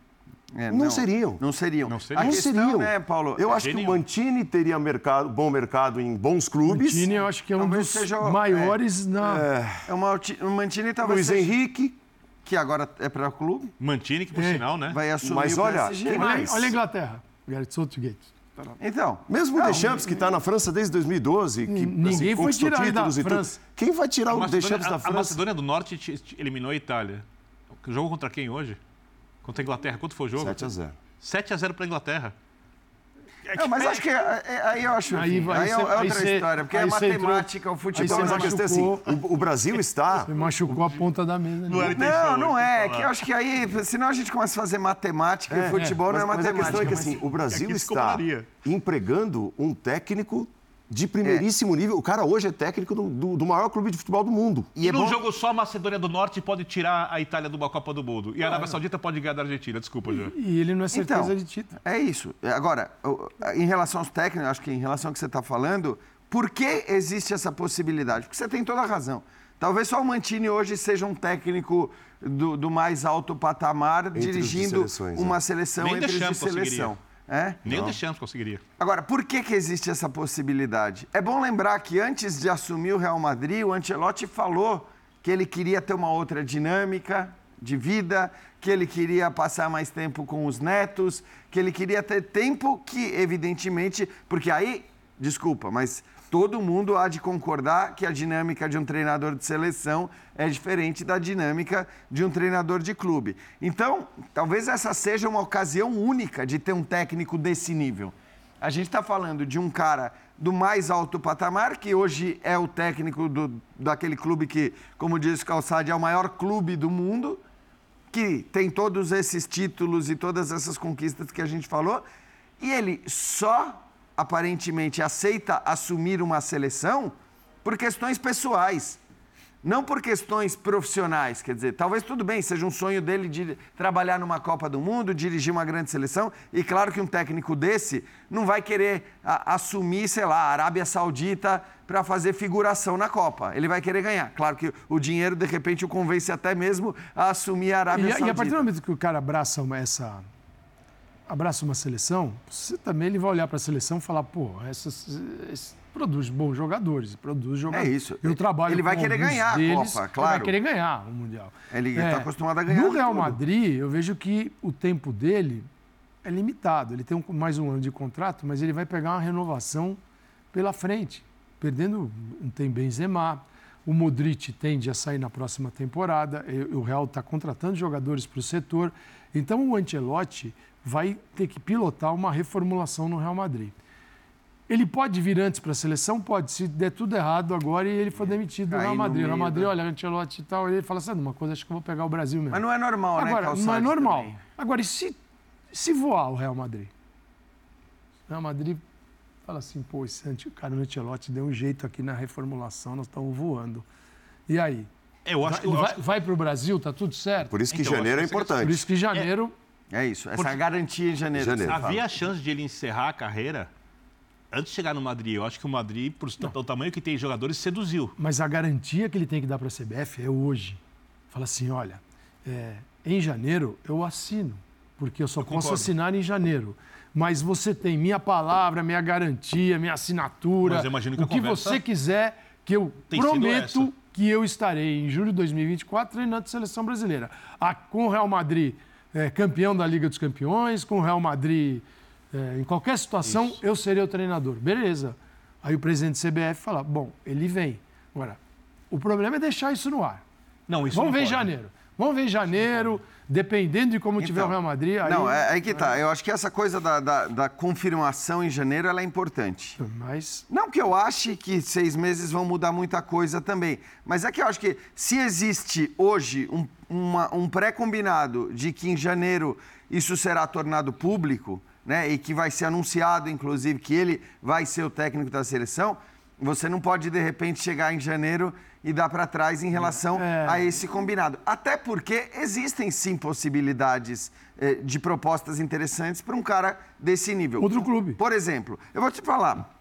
É, não, não, seriam. Não seriam. Não seriam. Não seriam. Né, Paulo? Eu é acho que o Mantini teria mercado, bom mercado em bons clubes. O Mantini eu acho que é um talvez dos seja, maiores é, na... É, é uma, o Mantini talvez Luiz seja... Henrique. Que agora é para o clube. Mantini, que por é. sinal, né? Vai assumir Mas o olha, mais? Olha a Inglaterra. Gareth Southgate. Então, mesmo o Deschamps, que está na França desde 2012, que ninguém assim, foi tirar títulos da França. Quem vai tirar o Deschamps da França? A Macedônia do Norte eliminou a Itália. Jogou contra quem hoje? Contra a Inglaterra. Quanto foi o jogo? 7 a 0. 7 a 0 para a Inglaterra. Não, mas acho que é, é, aí eu acho aí, vai, aí, é, outra aí história, porque é matemática, entrou, o futebol. Mas a questão é assim, o, o, Brasil está. Você machucou a ponta da mesa. Não, não, não é. Que eu acho que aí, senão a gente começa a fazer matemática é, e futebol não é matemática. Mas a questão é que assim, o Brasil está empregando um técnico de primeiríssimo é. nível. O cara hoje é técnico do, do, do, maior clube de futebol do mundo. E, e é num bom... jogo só a Macedônia do Norte pode tirar a Itália de uma Copa do Mundo. E a Arábia Saudita pode ganhar da Argentina. Desculpa, Jô. E ele não é certeza então, de título. É isso. Agora, em relação aos técnicos, acho que em relação ao que você está falando, por que existe essa possibilidade? Porque você tem toda a razão. Talvez só o Mantini hoje seja um técnico do, do mais alto patamar, entre dirigindo uma seleção Nem entre de seleção. É? Nem Não. o Deschamps conseguiria. Agora, por que, que existe essa possibilidade? É bom lembrar que antes de assumir o Real Madrid, o Ancelotti falou que ele queria ter uma outra dinâmica de vida, que ele queria passar mais tempo com os netos, que ele queria ter tempo que, evidentemente, porque aí, desculpa, mas todo mundo há de concordar que a dinâmica de um treinador de seleção é diferente da dinâmica de um treinador de clube. Então, talvez essa seja uma ocasião única de ter um técnico desse nível. A gente está falando de um cara do mais alto patamar, que hoje é o técnico do, daquele clube que, como diz Calçade, é o maior clube do mundo, que tem todos esses títulos e todas essas conquistas que a gente falou, e ele só aparentemente aceita assumir uma seleção por questões pessoais. Não por questões profissionais, quer dizer, talvez tudo bem, seja um sonho dele de trabalhar numa Copa do Mundo, dirigir uma grande seleção, e claro que um técnico desse não vai querer a, assumir, sei lá, a Arábia Saudita para fazer figuração na Copa. Ele vai querer ganhar. Claro que o dinheiro, de repente, o convence até mesmo a assumir a Arábia e, Saudita. E a partir do momento que o cara abraça uma, essa. Abraça uma seleção, você também ele vai olhar para a seleção e falar, pô, essas, esse, produz bons jogadores, produz jogadores. É isso. Eu trabalho Ele vai querer ganhar deles, a Copa, Ele claro. vai querer ganhar o Mundial. Ele está acostumado a ganhar No Real tudo. Madrid, eu vejo que o tempo dele é limitado. Ele tem um- mais um ano de contrato, mas ele vai pegar uma renovação pela frente, perdendo um tem Benzema. O Modric tende a sair na próxima temporada. O Real está contratando jogadores para o setor. Então o Ancelotti vai ter que pilotar uma reformulação no Real Madrid. Ele pode vir antes para a seleção? Pode. Se der tudo errado agora e ele for demitido do Real Madrid. O Real Madrid, olha, Ancelotti e tal. Ele fala assim, "Ah, uma coisa, acho que eu vou pegar o Brasil mesmo. Mas não é normal, né, Agora, não é normal. também? Agora, e se, se voar o Real Madrid? O Real Madrid fala assim, pô, esse anti- cara, o Ancelotti deu um jeito aqui na reformulação, nós estamos voando. E aí? Eu acho Vai, que. eu vai, acho- vai para o Brasil, tá tudo certo? Por isso que Então, janeiro é que importante. Por isso que janeiro... É isso, essa Porque- garantia em janeiro. Janeiro. que você Havia fala. a chance de ele encerrar a carreira antes de chegar no Madrid. Eu acho que o Madrid, por o tamanho que tem jogadores, seduziu. Mas a garantia que ele tem que dar para a CBF é hoje. Fala assim, olha, é, em janeiro eu assino, porque eu só posso concordo. assinar em janeiro. Mas você tem minha palavra, minha garantia, minha assinatura, Mas eu que o a que conversa você quiser, que eu tem prometo que eu estarei em julho de 2024 treinando a seleção brasileira. Ah, com o Real Madrid é, campeão da Liga dos Campeões, com o Real Madrid é, em qualquer situação, eu serei o treinador. Beleza. Aí o presidente do CBF fala, bom, ele vem. Agora, o problema é deixar isso no ar. Não, isso Vamos não ver em pode. janeiro. Vamos ver em janeiro, dependendo de como tiver o Então, Real Madrid. Aí, Não, é aí que tá. Eu acho que essa coisa da, da, da confirmação em janeiro ela é importante. Mas Não que eu ache que seis meses vão mudar muita coisa também, mas é que eu acho que se existe hoje um, uma- um pré-combinado de que em janeiro isso será tornado público, né, e que vai ser anunciado, inclusive, que ele vai ser o técnico da seleção, você não pode, de repente, chegar em janeiro e dar para trás em relação É. a esse combinado. Até porque existem, sim, possibilidades eh, de propostas interessantes para um cara desse nível. Outro clube. Por exemplo, eu vou te falar,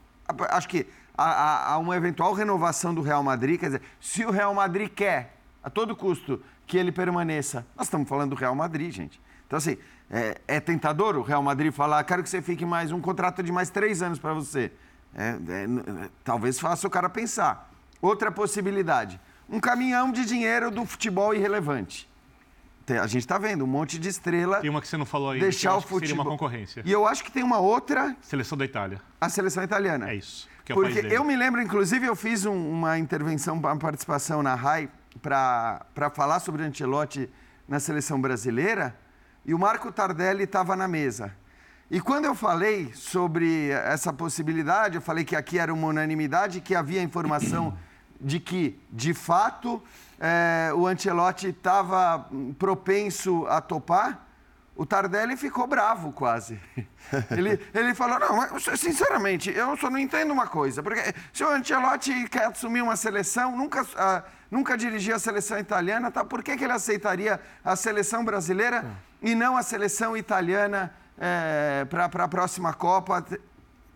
acho que há, uma eventual renovação do Real Madrid, quer dizer, se o Real Madrid quer, a todo custo, que ele permaneça, nós estamos falando do Real Madrid, gente. Então, assim, é, é tentador o Real Madrid falar, quero que você fique mais um contrato de mais três anos para você. É, é, talvez faça o cara pensar. Outra possibilidade, um caminhão de dinheiro do futebol irrelevante. A gente está vendo um monte de estrela Tem uma que você não falou aí, deixar o que seria futebol. uma concorrência. E eu acho que tem uma outra Seleção da Itália. a seleção italiana. É isso. É Porque eu me lembro, inclusive, eu fiz um- uma intervenção, uma participação na RAI para falar sobre o Ancelotti na seleção brasileira e o Marco Tardelli estava na mesa. E quando eu falei sobre essa possibilidade, eu falei que aqui era uma unanimidade, que havia informação de que, de fato, eh, o Ancelotti estava propenso a topar. O Tardelli ficou bravo quase. Ele, ele falou, não, mas, sinceramente, eu só não entendo uma coisa. Porque se o Ancelotti quer assumir uma seleção, nunca, ah, nunca dirigiu a seleção italiana, tá? por que, que ele aceitaria a seleção brasileira e não a seleção italiana para a próxima Copa?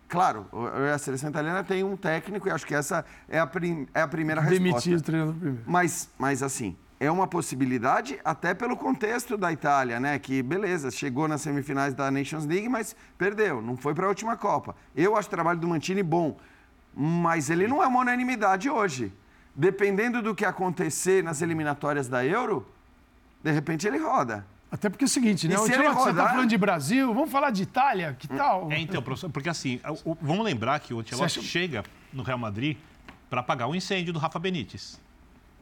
Claro, a seleção italiana tem um técnico e acho que essa é a, prim- é a primeira resposta. demitir o treinador primeiro. Mas, mas assim, é uma possibilidade até pelo contexto da Itália, né? Que beleza, chegou nas semifinais da Nations League, mas perdeu, não foi para a última Copa. Eu acho o trabalho do Mantini bom, mas ele não é uma unanimidade hoje. Dependendo do que acontecer nas eliminatórias da Euro, de repente ele roda. Até porque é o seguinte, né? E O se ele Ancelotti, você está rodar- falando de Brasil, vamos falar de Itália, que tal? É, então, professor, porque assim, o- o- vamos lembrar que o Ancelotti Você acha- chega no Real Madrid para apagar o incêndio do Rafa Benítez.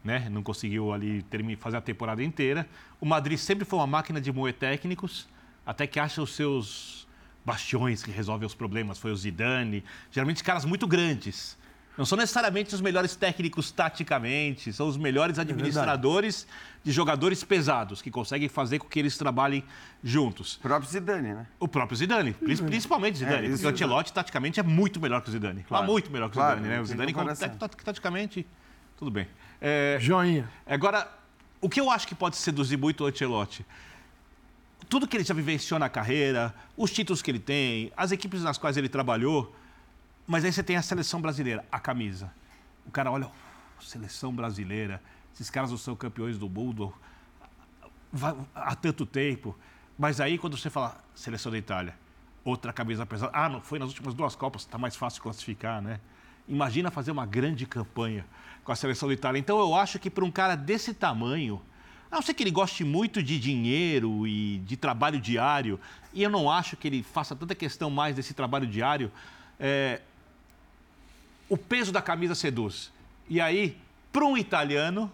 Né? Não conseguiu ali termi- fazer a temporada inteira. O Madrid sempre foi uma máquina de moer técnicos, até que acha os seus bastiões que resolvem os problemas. Foi o Zidane, geralmente caras muito grandes. Não são necessariamente os melhores técnicos taticamente, são os melhores administradores de jogadores pesados, que conseguem fazer com que eles trabalhem juntos. O próprio Zidane, né? O próprio Zidane, prin- principalmente Zidane, É, porque o Ancelotti taticamente é muito melhor que o Zidane. Claro. Mas muito melhor que o Claro, Zidane, né? O Zidane taticamente Tudo bem. É, Joinha. Agora, o que eu acho que pode seduzir muito o Ancelotti? Tudo que ele já vivenciou na carreira, os títulos que ele tem, as equipes nas quais ele trabalhou, mas aí você tem a seleção brasileira, a camisa. O cara olha, "Oh, seleção brasileira, esses caras não são campeões do mundo há tanto tempo. Mas aí quando você fala seleção da Itália, outra camisa pesada, ah, não foi nas últimas duas Copas, está mais fácil classificar, né? Imagina fazer uma grande campanha com a seleção da Itália. Então eu acho que para um cara desse tamanho, a não ser que ele goste muito de dinheiro e de trabalho diário, e eu não acho que ele faça tanta questão mais desse trabalho diário, é, o peso da camisa seduz. E aí, para um italiano,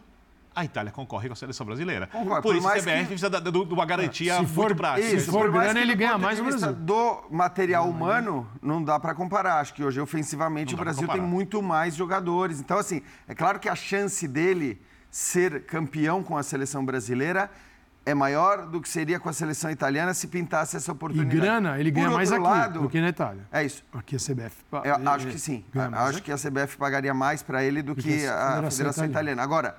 a Itália concorre com a seleção brasileira. Concordo, Por por isso, a mais CBF que- precisa da- do- de uma garantia Se muito for- prática. Se for grana, ele ganha mais no Brasil. Do material humano, não dá para comparar. Acho que hoje, ofensivamente, Não o Brasil tem muito mais jogadores. Então, assim, é claro que a chance dele ser campeão com a seleção brasileira é maior do que seria com a seleção italiana se pintasse essa E oportunidade. grana, ele ganha mais aqui lado, do que na Itália. É isso. Aqui a CBF. Eu ele- acho que sim. Acho aqui. que a CBF pagaria mais para ele do que a a Federação Italiana. Italiana. Agora,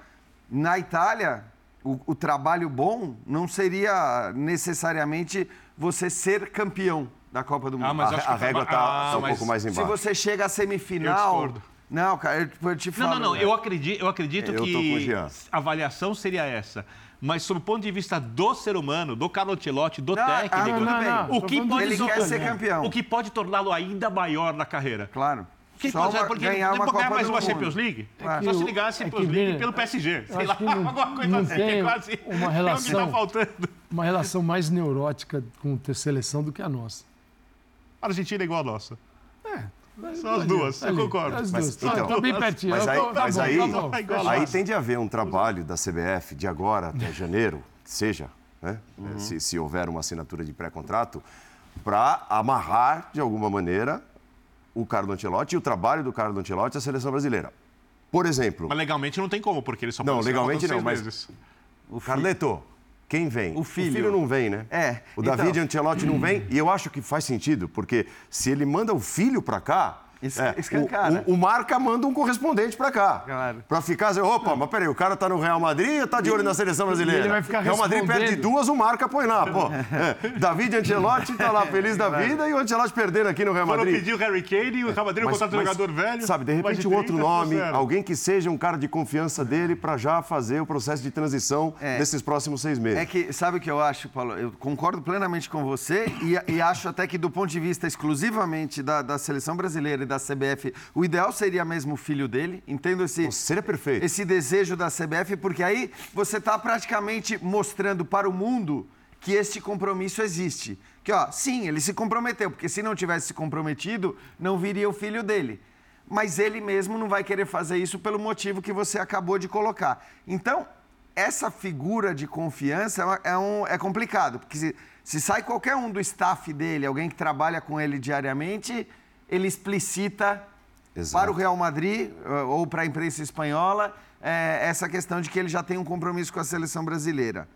na Itália, o, o trabalho bom não seria necessariamente você ser campeão da Copa do Mundo. Ah, mas a, acho que a régua está Ah, um pouco mais Se embaixo. você chega à semifinal. Eu. Não, cara, eu, eu te Não, falo. não, não. Eu acredito, eu acredito Eu tô com o que a avaliação seria essa. Mas, sob o ponto de vista do ser humano, do Carlo Ancelotti, do Não, ah, técnico, tudo bem. o Tô que falando pode Ele quer ser campeão. o que pode torná-lo ainda maior na carreira? Claro. Que Só pode, porque ganhar ele uma pode ganhar mais uma Mundo. Champions League. É que Só se o- ligar a é Champions que League vem- pelo PSG. Sei lá, que não- alguma coisa não assim. tem quase uma é o que relação- está faltando. Uma relação mais neurótica com a seleção do que a nossa. A Argentina é igual a nossa. Mas São as ali, duas, eu ali, concordo. As Mas, duas. Tá- então, tá bem pertinho. Mas Eu- aí, tá mas bom, aí, tá bom. Aí tem de haver um trabalho da CBF de agora até janeiro, que seja, né? Uhum. se, se houver uma assinatura de pré-contrato, para amarrar, de alguma maneira, o Carlo Ancelotti e o trabalho do Carlo Ancelotti à seleção brasileira. Por exemplo, Mas legalmente não tem como, porque ele só Não, pode ser legalmente não, mas- meses. o Carleto, quem vem? O filho. não vem, né? É, O então- David Ancelotti não vem, e eu acho que faz sentido, porque se ele manda o filho para cá, Es- é, escancara. o, o, o Marca manda um correspondente para cá. Claro. Para ficar assim, opa, mas peraí, o cara tá no Real Madrid ou tá de olho na seleção brasileira? ele vai ficar Real Madrid perde duas, o Marca põe lá, pô. É, David Ancelotti tá lá feliz da vida e o Ancelotti perdendo aqui no Real Foram Madrid. pedir o Harry Kane e o Real Madrid Mas- contrata um jogador velho. Sabe, de repente um outro 30, nome, alguém que seja um cara de confiança dele para já fazer o processo de transição É. nesses próximos seis meses. É que, sabe o que eu acho, Paulo? Eu concordo plenamente com você e, e acho até que, do ponto de vista exclusivamente da, da seleção brasileira e da CBF, o ideal seria mesmo o filho dele. Entendo esse, Seria perfeito. esse desejo da CBF, porque aí você está praticamente mostrando para o mundo que este compromisso existe. Que, ó, sim, ele se comprometeu, porque se não tivesse se comprometido, não viria o filho dele. Mas ele mesmo não vai querer fazer isso pelo motivo que você acabou de colocar. Então, essa figura de confiança é é, um, é complicado, porque se, se sai qualquer um do staff dele, alguém que trabalha com ele diariamente, ele explicita Exato. para o Real Madrid eh, ou para a imprensa espanhola eh, essa questão de que ele já tem um compromisso com a seleção brasileira.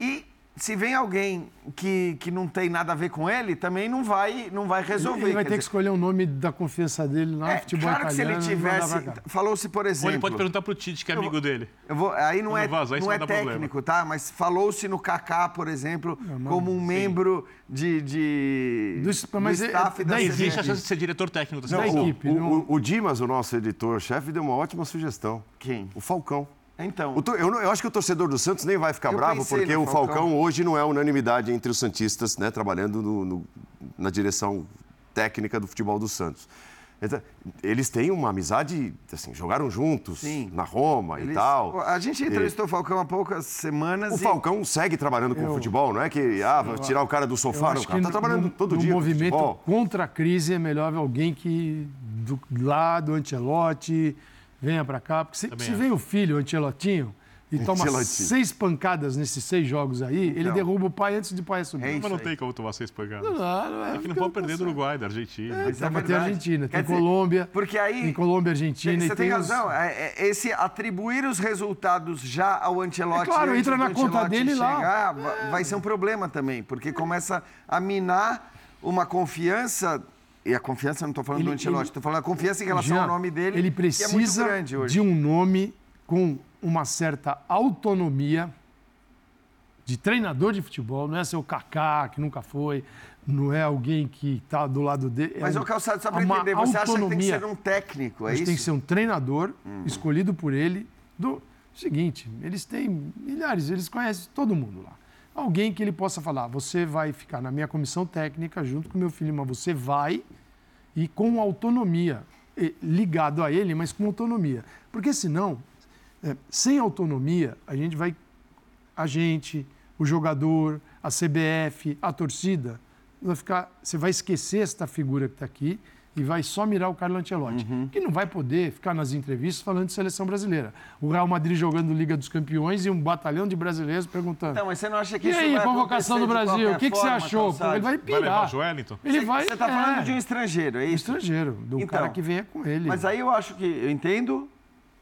E se vem alguém que, que não tem nada a ver com ele, também não vai, não vai resolver. Ele vai ter que dizer, escolher o nome da confiança dele lá é, no futebol claro que se ele italiano. tivesse. Falou-se, por Ou exemplo. ele pode perguntar pro Tite, que é amigo dele. Eu vou- aí não Não é, vazar, isso não é dar problema. técnico, tá? Mas falou-se no Kaká, por exemplo, como um membro de, de Do- mas é- staff da da Existe a chance de ser diretor técnico da Da seleção. equipe. O, não- o- o Dimas, o nosso editor-chefe, deu uma ótima sugestão. Quem? O Falcão. Então. O eu, eu acho que o torcedor do Santos nem vai ficar Eu bravo, porque o Falcão. Falcão. hoje não é unanimidade entre os Santistas, né, trabalhando no- no- na direção técnica do futebol do Santos. Então, eles têm uma amizade, assim, jogaram juntos Sim. na Roma e Eles- tal. A gente entrevistou o Falcão há poucas semanas O e Falcão segue trabalhando com o futebol, não é que ah, vai tirar o cara do Eu sofá, não, o cara que tá trabalhando no, todo no dia com movimento futebol. contra a crise é melhor alguém que do lado Ancelotti venha pra cá, porque se, se vem o filho, o Ancelotinho, e toma Ancelotti. seis pancadas nesses seis jogos aí, ele Então. derruba o pai antes de o pai assumir. É Mas não aí. tem como tomar seis pancadas. Não, não, é, É que não pode perder do Uruguai, da Argentina. Mas Então, é mas tem. Argentina, Quer tem dizer, Colômbia. Porque aí. Tem Colômbia, Argentina Você e tem tem os- razão. é- é- esse atribuir os resultados já ao Ancelotti. É claro, entra na conta dele lá. chegar, va- Vai ser um problema também, porque começa a minar uma confiança E a confiança, não estou falando Ele- do Ancelotti, estou falando a confiança em relação ao nome dele, Ele é precisa hoje. de um nome com uma certa autonomia de treinador de futebol. Não é ser o Kaká, que nunca foi. Não é alguém que está do lado dele. é Mas, um- o Calçado, só para uma entender, você acha que tem que autonomia. ser um técnico, é Mas isso? tem que ser um treinador escolhido por ele. Do seguinte, eles têm milhares, eles conhecem todo mundo lá. Alguém que ele possa falar, você vai ficar na minha comissão técnica junto com meu filho, mas você vai e com autonomia, ligado a ele, mas com autonomia. Porque senão, é, sem autonomia, a gente vai, a gente, o jogador, a CBF, a torcida, vai ficar, você vai esquecer esta figura que está aqui e vai só mirar o Carlo Ancelotti, que não vai poder ficar nas entrevistas falando de seleção brasileira. O Real Madrid jogando Liga dos Campeões e um batalhão de brasileiros perguntando. Então, mas você não acha que e isso aí, vai convocação do Brasil, o que, que você achou? Calçado? Ele vai Vai levar pirar. o Joelinton? Ele Você- vai. Você está falando é, de um estrangeiro, é isso? estrangeiro, do Então, cara que venha com ele. Mas aí eu acho que, eu entendo,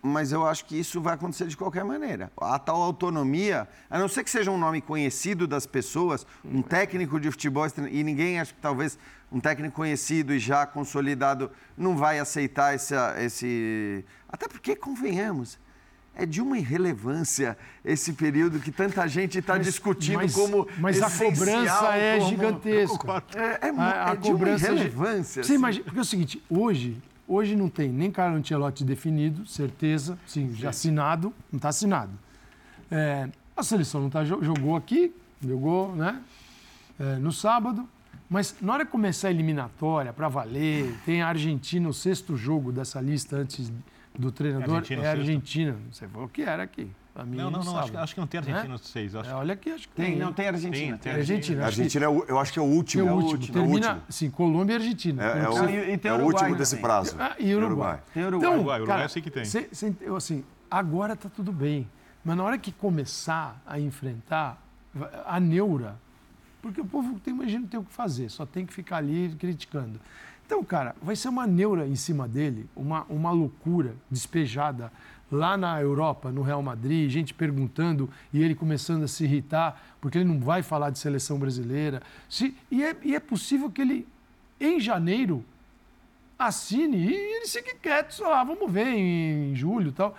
mas eu acho que isso vai acontecer de qualquer maneira. A tal autonomia, a não ser que seja um nome conhecido das pessoas, um técnico de futebol, e ninguém acha que talvez um técnico conhecido e já consolidado não vai aceitar esse. esse... Até porque, convenhamos. É de uma irrelevância esse período que tanta gente está Mas- discutindo mas- como. mas a cobrança é como- gigantesca. É, é, A- a é de uma cobrança é irrelevância. Você assim. imagina, porque é o seguinte, hoje, hoje não tem nem Carlo Ancelotti definido, certeza, sim, já assinado, não está assinado. É, a seleção não tá, jo- jogou aqui, jogou né, é, no sábado, mas na hora que começar a eliminatória, para valer, tem a Argentina, o sexto jogo dessa lista antes do treinador, é a? Argentina. Você falou que era aqui. Pra mim, Não, não, não. Acho, acho que não tem Argentina nos seis. Acho. É, olha aqui, acho que Tem, tem. não hein? tem Argentina. Tem, tem. É Argentina. A acho que- Argentina, é o- eu acho que é o último. é o É último. último. é o Termina, último. sim, Colômbia e Argentina. É, é o, e- e tem é o último desse prazo. Ah, e Uruguai. Tem Uruguai. Então, Uruguai, Uruguai eu sei que tem. cê- cê- eu, assim, agora tá tudo bem. Mas na hora que começar a enfrentar a neura, porque o povo tem, imagina, não tem o que fazer, só tem que ficar ali criticando. Então, cara, vai ser uma neura em cima dele, uma, uma loucura despejada lá na Europa, no Real Madrid, gente perguntando e ele começando a se irritar, porque ele não vai falar de seleção brasileira. Se, e, é, e é possível que ele, em janeiro, assine e ele fique quieto, só lá, vamos ver em, julho e tal,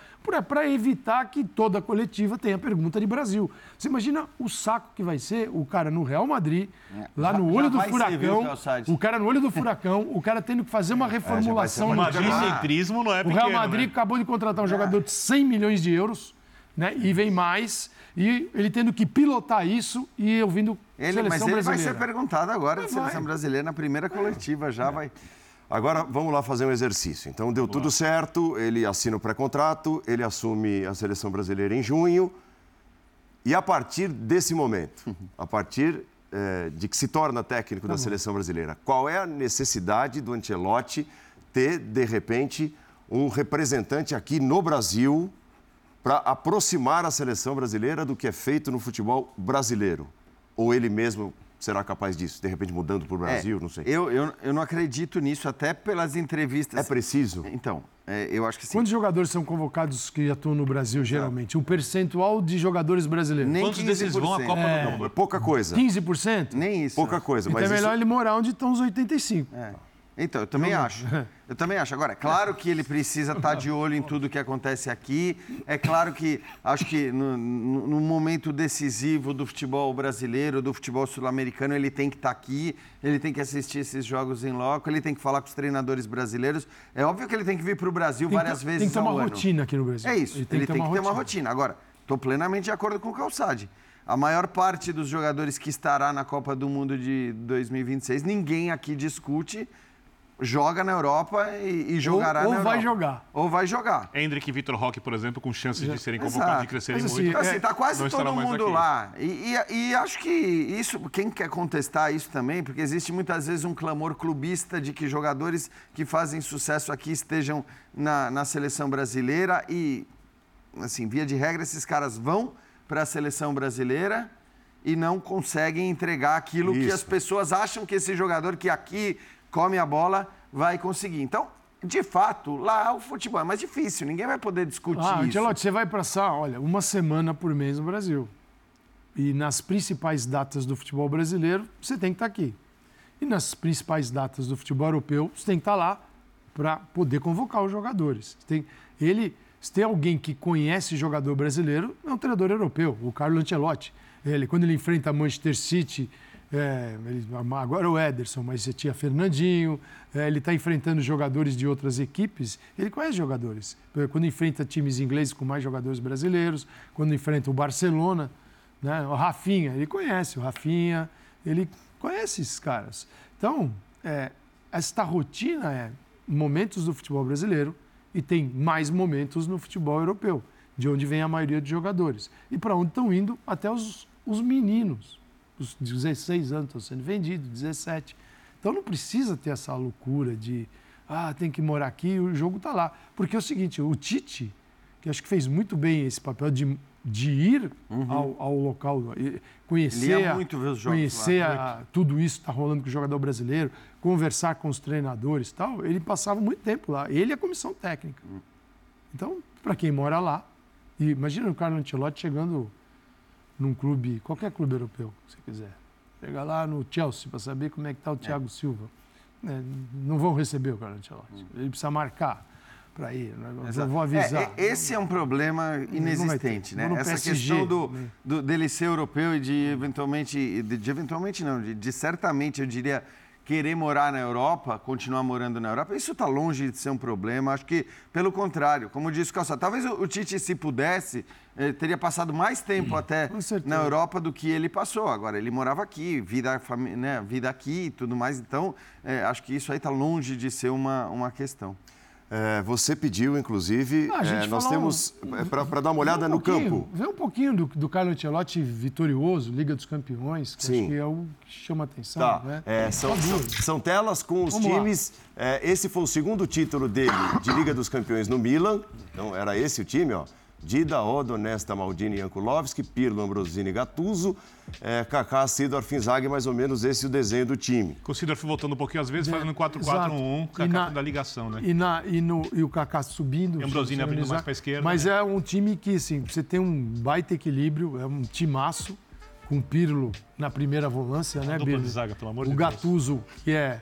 para evitar que toda a coletiva tenha pergunta de Brasil. Você imagina o saco que vai ser o cara no Real Madrid, lá no Já- olho já do vai ser, viu, furacão, o cara no olho do furacão, o cara tendo que fazer uma reformulação uma no O Madrid time. madricentrismo não é O pequeno, Real Madrid né? acabou de contratar um jogador de 100 milhões de euros, né? E vem mais, e ele tendo que pilotar isso e ouvindo Ele, seleção mas ele vai brasileira. ser perguntado agora de Vai. seleção brasileira na primeira coletiva, já vai. Agora vamos lá fazer um exercício. Então deu tudo certo, ele assina o pré-contrato, ele assume a seleção brasileira em junho. E a partir desse momento, a partir eh, de que se torna técnico da seleção brasileira, qual é a necessidade do Ancelotti ter, de repente, um representante aqui no Brasil para aproximar a seleção brasileira do que é feito no futebol brasileiro? Ou ele mesmo será capaz disso, de repente mudando para o Brasil, É, não sei. Eu, eu, eu não acredito nisso, até pelas entrevistas. É preciso? Então, é, eu acho que sim. Quantos jogadores são convocados que atuam no Brasil, geralmente? Um percentual de jogadores brasileiros? Nem Quantos desses vão à 15%. Copa É. do Mundo? É pouca coisa. 15%? Nem isso. Pouca coisa, Então mas é melhor isso... ele morar onde estão os 85%. É. Então, eu também acho. Eu também acho. Agora, é claro que ele precisa estar de olho em tudo que acontece aqui. É claro que acho que no, no- momento decisivo do futebol brasileiro, do futebol sul-americano, ele tem que estar aqui, ele tem que assistir esses jogos em loco, ele tem que falar com os treinadores brasileiros. É óbvio que ele tem que vir para o Brasil Tem que- várias vezes Tem que ter ao uma ano. rotina aqui no Brasil. É isso, ele tem, que ter uma rotina. Agora, estou plenamente de acordo com o Calçade. A maior parte dos jogadores que estará na Copa do Mundo de 2026, ninguém aqui discute, joga na Europa e, e jogará ou na vai Europa. jogar. Ou vai jogar. Hendrick e Vitor Roque, por exemplo, com chances de serem Exato. convocados e crescerem Mas, assim, muito. Assim, tá quase não estarão todo mundo lá. E, e- e acho que isso, quem quer contestar isso também, porque existe muitas vezes um clamor clubista de que jogadores que fazem sucesso aqui estejam na, na seleção brasileira e, assim, via de regra, esses caras vão para a seleção brasileira e não conseguem entregar aquilo que Isso. as pessoas acham que esse jogador que aqui come a bola vai conseguir. Então, de fato, lá o futebol é mais difícil, ninguém vai poder discutir Ah, isso. Ancelotti, você vai passar, olha, uma semana por mês no Brasil. E nas principais datas do futebol brasileiro, você tem que estar aqui. E nas principais datas do futebol europeu, você tem que estar lá para poder convocar os jogadores. Tem, ele, se tem alguém que conhece jogador brasileiro, é um treinador europeu, o Carlo Ancelotti. Ele, quando ele enfrenta Manchester City, é, agora o Ederson, mas você tinha Fernandinho, é, ele está enfrentando jogadores de outras equipes, ele conhece jogadores. Quando enfrenta times ingleses com mais jogadores brasileiros, quando enfrenta o Barcelona, né, o Rafinha, ele conhece o Rafinha, ele conhece esses caras. Então, é, esta rotina é momentos do futebol brasileiro e tem mais momentos no futebol europeu, de onde vem a maioria dos jogadores. E para onde estão indo até os, os meninos. Os 16 anos estão sendo vendidos, 17. Então não precisa ter essa loucura de ah, tem que morar aqui, o jogo está lá. Porque é o seguinte, o Tite, que acho que fez muito bem esse papel de de ir uhum. ao, ao, local, conhecer, a, conhecer a, tudo isso que está rolando com o jogador brasileiro, conversar com os treinadores e tal, ele passava muito tempo lá. Ele e a comissão técnica. Uhum. Então, para quem mora lá, e imagina o Carlos Ancelotti chegando num clube, qualquer clube europeu, se quiser. Chegar lá no Chelsea para saber como é que está o Thiago é. Silva. É, não vão receber o Carlos Ancelotti. Uhum. Ele precisa marcar para ir. Né? Eu vou avisar. É, esse é um problema inexistente, né? Essa PSG, questão do, né? do, dele ser europeu e de eventualmente, de, de eventualmente não, de, de, certamente, eu diria, querer morar na Europa, continuar morando na Europa, isso está longe de ser um problema. Acho que, pelo contrário, como disse o Calçado, talvez o, Tite, se pudesse, eh, teria passado mais tempo hum, até na Europa do que ele passou. Agora, ele morava aqui, vida, né, vida aqui e tudo mais, então eh, acho que isso aí está longe de ser uma, uma questão. É, você pediu, inclusive, ah, é, nós temos, é, para dar uma olhada um no campo. Vê um pouquinho do, do Carlo Ancelotti vitorioso, Liga dos Campeões, que Sim. acho que é o que chama atenção. Tá. Né? É, são, são, são, telas com os Vamos times. É, esse foi o segundo título dele de Liga dos Campeões no Milan. Então, era esse o time, ó. Dida, Odo, Nesta, Maldini, Jankulovski, Pirlo, Ambrosini, Gattuso, é, Kaká, Sidorf, Inzaghi, mais ou menos esse é o desenho do time. Com o Sidorf voltando um pouquinho às vezes, fazendo 4-4-1-1, Kaká da ligação, né? E, na, e, no, e o Kaká subindo. E Ambrosini abrindo mais para a esquerda. Mas né? é um time que, assim, você tem um baita equilíbrio, é um timaço com o Pirlo na primeira volância, né, Dupla de zaga, pelo amor o de Gattuso, que é...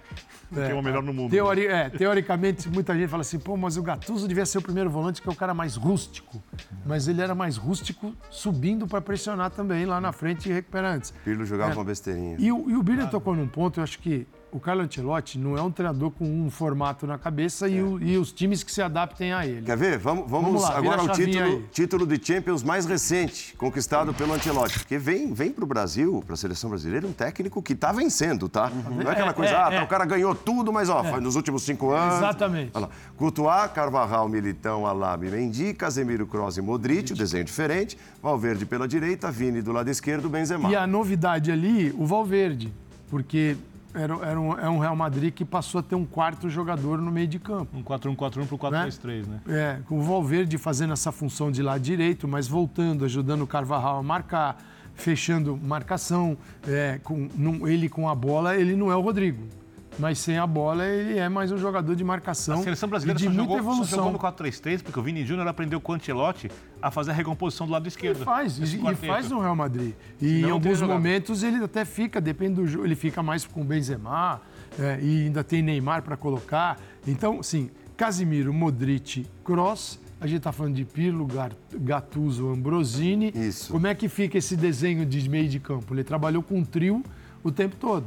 É, é o melhor no mundo. Teori, né? é, teoricamente, muita gente fala assim, pô, mas o Gattuso devia ser o primeiro volante, que é o cara mais rústico. Mas ele era mais rústico subindo para pressionar também lá na frente e recuperar antes. Pirlo jogava é. uma besteirinha. E, o, e o Birner tocou num ponto, eu acho que o Carlo Ancelotti não é um treinador com um formato na cabeça é. e, o, e, os times que se adaptem a ele. Quer ver? Vamos, vamos, vamos lá, agora ao título, título de Champions mais recente, conquistado pelo Ancelotti. Porque vem, vem para o Brasil, para a seleção brasileira, um técnico que está vencendo, tá? Uhum. Não é aquela é, coisa, é, ah, tá, é. o cara ganhou tudo, mas ó, foi nos últimos cinco anos. Exatamente. Olha lá. Courtois, Carvajal, Militão, Alaba Mendy, Casemiro, Kroos e Modric, o desenho diferente. Valverde pela direita, Vini do lado esquerdo, Benzema. E a novidade ali, o Valverde, porque era, era um, é um Real Madrid que passou a ter um quarto jogador no meio de campo. Um 4-1-4-1 para o 4-3-3, né? É, com o Valverde fazendo essa função de lado direito, mas voltando, ajudando o Carvajal a marcar, fechando marcação. É, com, num, ele com a bola, ele não é o Rodrigo mas sem a bola ele é mais um jogador de marcação. A seleção brasileira de só, muita jogou, evolução. só jogou no 4-3-3 porque o Vini Júnior aprendeu com o Ancelotti a fazer a recomposição do lado esquerdo. Ele faz, e, e faz no Real Madrid. E em alguns momentos ele até fica, depende do jogo, ele fica mais com o Benzema é, e ainda tem Neymar para colocar. Então, sim, Casimiro, Modric, Cross a gente está falando de Pirlo, Gattuso, Ambrosini. Isso. Como é que fica esse desenho de meio de campo? Ele trabalhou com um trio o tempo todo.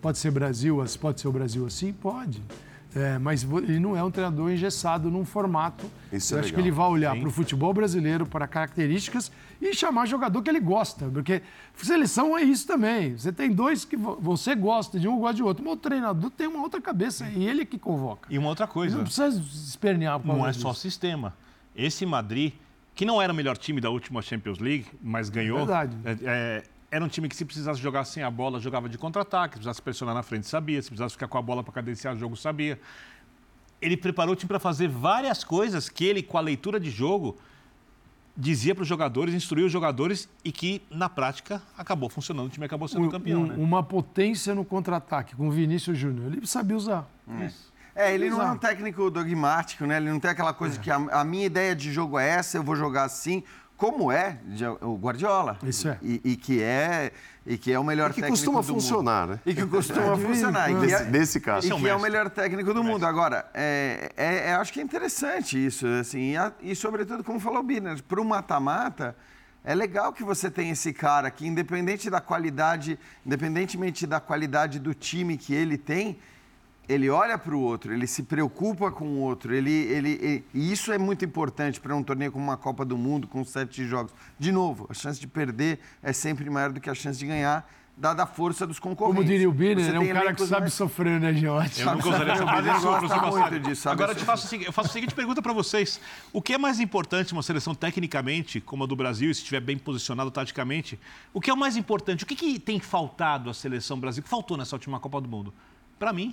Pode ser Brasil, pode ser o Brasil assim? Pode. É, mas ele não é um treinador engessado num formato. Isso Eu é acho legal. que ele vai olhar para o futebol brasileiro, para características e chamar jogador que ele gosta. Porque seleção é isso também. Você tem dois que você gosta de um, gosta de outro. Mas o treinador tem uma outra cabeça e ele que convoca. E uma outra coisa. Não precisa espernear. Não é só sistema. Esse Madrid, que não era o melhor time da última Champions League, mas ganhou. É verdade. É, é, era um time que se precisasse jogar sem a bola, jogava de contra-ataque, se precisasse pressionar na frente, sabia, se precisasse ficar com a bola para cadenciar o jogo, sabia. Ele preparou o time para fazer várias coisas que ele, com a leitura de jogo, dizia para os jogadores, instruía os jogadores e que, na prática, acabou funcionando. O time acabou sendo um, campeão. Um, né? Uma potência no contra-ataque com o Vinícius Júnior. Ele sabia usar. Isso. É, ele não é um técnico dogmático, né? Ele não tem aquela coisa é. que a, a minha ideia de jogo é essa, eu vou jogar assim como é o Guardiola. Isso é. E, e que é e que é o melhor E que técnico costuma do mundo. funcionar, né? E que costuma funcionar. E que Nesse, é, nesse caso. e é que é o melhor técnico do mundo. Agora, é, é- é- acho que é interessante isso, assim, e, a- e sobretudo, como falou o Birner, para o mata-mata, é legal que você tenha esse cara que, independente da qualidade, independentemente da qualidade do time que ele tem, ele olha para o outro, ele se preocupa com o outro, ele, ele, ele- e isso é muito importante para um torneio como uma Copa do Mundo, com sete jogos. De novo, a chance de perder é sempre maior do que a chance de ganhar, dada a força dos concorrentes. Como diria o Birner, Você é um cara que sabe mais- sofrer, né, Giotti? Eu não gostaria de Ele saber disso, gosta professor muito disso, sabe? Agora eu, te faço, o seguinte- eu faço a seguinte pergunta para vocês. O que é mais importante uma seleção tecnicamente, como a do Brasil, e se estiver bem posicionado taticamente, o que é o mais importante? O que, que tem faltado à seleção brasileira? O que faltou nessa última Copa do Mundo? Para mim,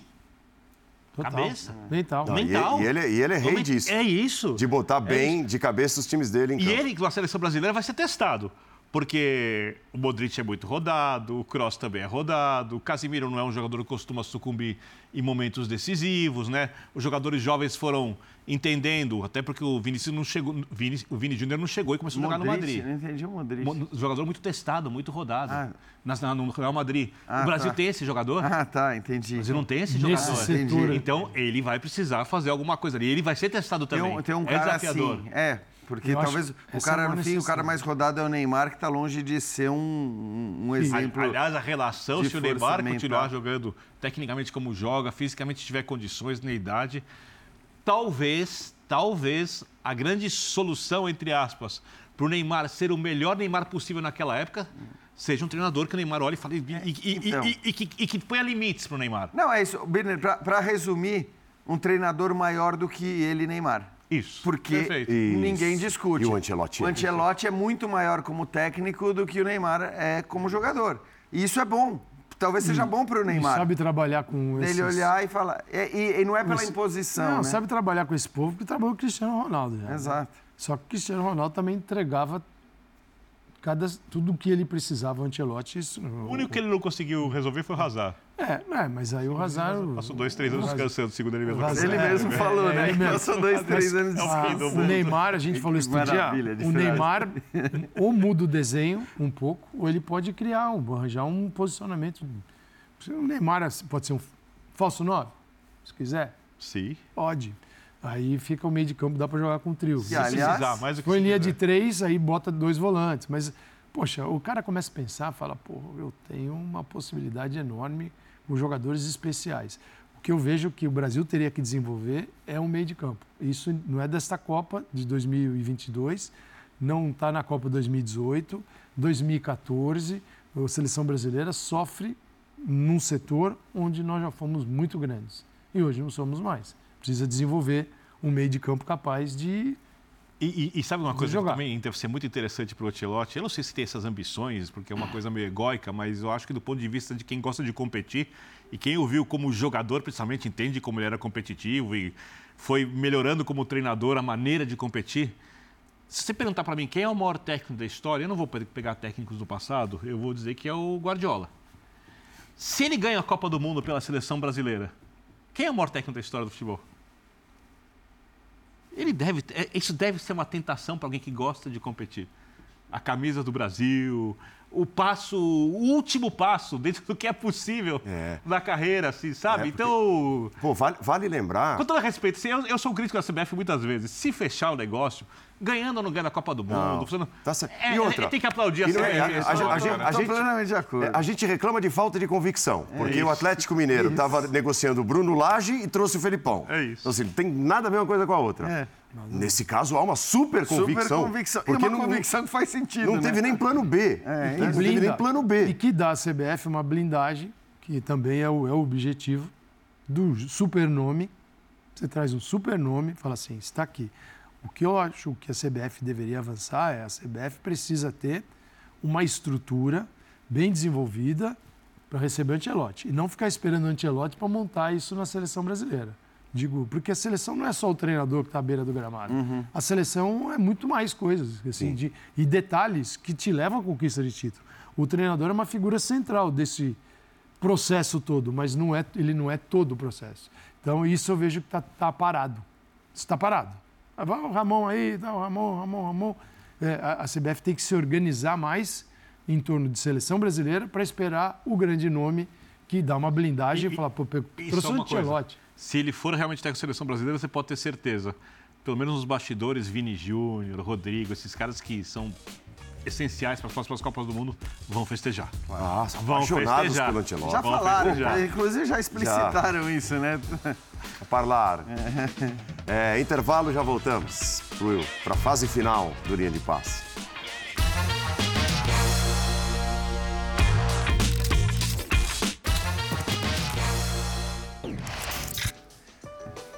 Total. cabeça. Mental. Não, e- mental. E, ele, e ele é rei disso. É isso. De botar bem de cabeça os times dele em E campo. ele, com a seleção brasileira, vai ser testado. Porque o Modric é muito rodado, o Kroos também é rodado, o Casimiro não é um jogador que costuma sucumbir em momentos decisivos, né? Os jogadores jovens foram entendendo, até porque o Vinícius não chegou, Vini, o Vini Júnior não chegou e começou a jogar no Modric, Madrid. Não entendi o Modric. Mo- Jogador muito testado, muito rodado. Ah. Na- no Real Madrid. Ah, o Brasil tá. tem esse jogador? Ah, tá, entendi. O Brasil não tem esse Nesse jogador. setor. Então, ele vai precisar fazer alguma coisa ali. Ele vai ser testado Tem também. um, tem um é cara desafiador. assim, é, porque Eu talvez o é cara, no fim, o cara mais rodado é o Neymar, que está longe de ser um, um, um exemplo. Aliás, a relação, de se o Neymar mental. continuar jogando tecnicamente como joga, fisicamente tiver condições na idade, talvez, talvez a grande solução, entre aspas, para o Neymar ser o melhor Neymar possível naquela época, seja um treinador que o Neymar olhe e fale e, e- e- então. e- e que, e que ponha limites para o Neymar. Não, é isso. Birner, para resumir, um treinador maior do que ele, Neymar. Isso. Porque Perfeito. Isso. ninguém discute. E o Ancelotti? O Ancelotti é muito maior como técnico do que o Neymar é como jogador. E isso é bom. Talvez seja bom para o Ele Neymar. sabe trabalhar com esses... Dele olhar e falar. É, E, e não é pela Esse- imposição. Não, né? sabe trabalhar com esse povo porque trabalhou com o Cristiano Ronaldo. Já, né? Exato. Só que o Cristiano Ronaldo também entregava cada, tudo o que ele precisava ao Ancelotti. Isso, O único que ele não conseguiu resolver foi o Hazard. É, é, mas aí o Hazard... Passou dois, três anos o Hazard- descansando, segundo ele mesmo. o Hazard- Ele É, mesmo é, falou, é, né? ele mesmo. Passou dois, três anos de É o O. Neymar, a gente falou isso dia, o. Neymar ou muda o desenho um pouco, ou ele pode criar, um, arranjar um posicionamento. O Neymar pode ser um falso 9, se quiser, Sim. pode. Aí fica o meio de campo, dá para jogar com trio. E, Se aliás, mais do que se linha de três, aí bota dois volantes. Mas, poxa, o cara começa a pensar, fala, pô, eu tenho uma possibilidade enorme com jogadores especiais. O que eu vejo que o Brasil teria que desenvolver é um meio de campo. Isso não é desta Copa de 2022, não está na Copa 2018, 2014. A seleção brasileira sofre num setor onde nós já fomos muito grandes. E hoje não somos mais. Precisa desenvolver um meio de campo capaz de E, e- e sabe uma coisa que jogar. também deve ser muito interessante para o Ancelotti? Eu não sei se tem essas ambições, porque é uma coisa meio egóica, mas eu acho que do ponto de vista de quem gosta de competir e quem o viu como jogador, principalmente, entende como ele era competitivo e foi melhorando como treinador a maneira de competir. Se você perguntar para mim quem é o maior técnico da história, eu não vou pe- pegar técnicos do passado, eu vou dizer que é o Guardiola. Se ele ganha a Copa do Mundo pela seleção brasileira, quem é o maior técnico da história do futebol? Ele deve, é, isso deve ser uma tentação para alguém que gosta de competir. A camisa do Brasil, o passo, o último passo dentro do que é possível É. na carreira, assim, sabe? É, porque- Então, Pô, vale, vale lembrar. com todo respeito, se eu, eu sou um crítico da CBF muitas vezes. Se fechar o negócio, ganhando ou não ganhando a Copa do Mundo, Não, tá certo. É, E outra? é, tem que aplaudir a E é- CBF. a- a- a- é a- gente- coisa. a Estou gente- plenamente de acordo. A gente reclama de falta de convicção, porque isso. o Atlético Mineiro estava negociando o Bruno Lage e trouxe o Felipão. É isso. Então, assim, não tem nada a ver uma coisa com a outra. É. Nesse caso, há uma super convicção. Super convicção. E Porque uma não, convicção que faz sentido, não né? teve nem plano B. É, não teve nem plano E B. que dá à CBF uma blindagem, que também é o, é o objetivo do supernome. Você traz um supernome e fala assim, está aqui. O que eu acho que a CBF deveria avançar é a CBF precisa ter uma estrutura bem desenvolvida para receber o Ancelotti. E não ficar esperando o Ancelotti para montar isso na seleção brasileira. Digo, porque a seleção não é só o treinador que está à beira do gramado. A seleção é muito mais coisas, assim, de, e detalhes que te levam à conquista de título. O treinador é uma figura central desse processo todo, mas não é, ele não é todo o processo. Então, isso eu vejo que está tá parado. Está parado. Ah, vai o Ramon aí, tá, o Ramon, Ramon, Ramon. é, a, a CBF tem que se organizar mais em torno de seleção brasileira para esperar o grande nome que dá uma blindagem e, e falar, pô, trouxe o Ancelotti. Se ele for realmente técnico da seleção brasileira, você pode ter certeza. Pelo menos nos bastidores, Vini Júnior, Rodrigo, esses caras que são essenciais para as próximas Copas do Mundo vão festejar. Ah, são vão festejar. pelo Ancelotti. Já vão falaram, festejar. inclusive já explicitaram já. isso, né? A parlar. É, intervalo, já voltamos para a fase final do Linha de Passe.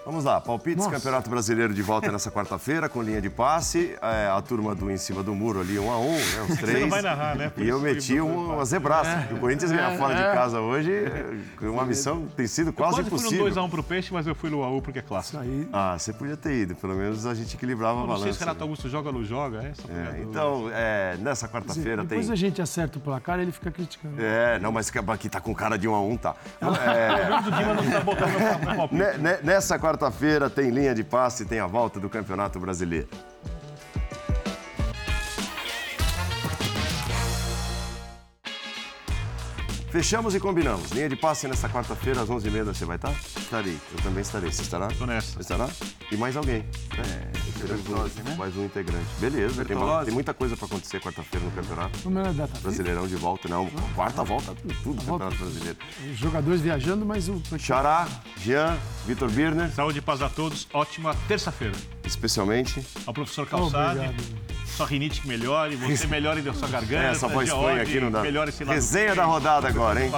Vamos lá, palpites Nossa. Campeonato Brasileiro de volta nessa quarta-feira com linha de passe. É, a turma do Em Cima do Muro ali, um a um, né? Os três. Você não vai narrar, né? Por e eu meti um, uma zebraça. É. O Corinthians ganhar é, fora de é. casa hoje, uma missão tem sido quase eu impossível. Eu fui no 2x1 pro Peixe, mas eu fui no 1x1 porque é clássico. Aí... Ah, você podia ter ido. Pelo menos a gente equilibrava a balança. Não sei se Renato Augusto joga ou não joga. É, é então, é, nessa quarta-feira tem... Depois a gente acerta o placar, ele fica criticando. É, não, mas aqui tá com cara de 1 a 1 tá. É... o Dima não tá botando Nessa quarta-feira tem linha de passe, tem a volta do Campeonato Brasileiro. Fechamos e combinamos. Linha de passe nesta quarta-feira, às 11h30, você vai estar? Estarei. Eu também estarei. Você estará? Estou nessa. Você estará? E mais alguém. Né? É, né? Mais um integrante. Beleza, tem, tem, muita coisa para acontecer quarta-feira no campeonato. Como é a data? Brasileirão de volta, não. Quarta volta, tudo, no Campeonato Brasileiro. Os jogadores viajando, mas o. Xará, Jean, Vitor Birner. Saúde e paz a todos. Ótima terça-feira. Especialmente. Ao professor Calçado. Obrigado sua rinite que melhore, você melhore da sua garganta. É, essa voz foi aqui não dá. Melhore esse Resenha da rodada agora, hein?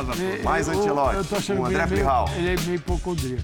Mais Antilote, o André Plihal. Ele é meio hipocondríaco.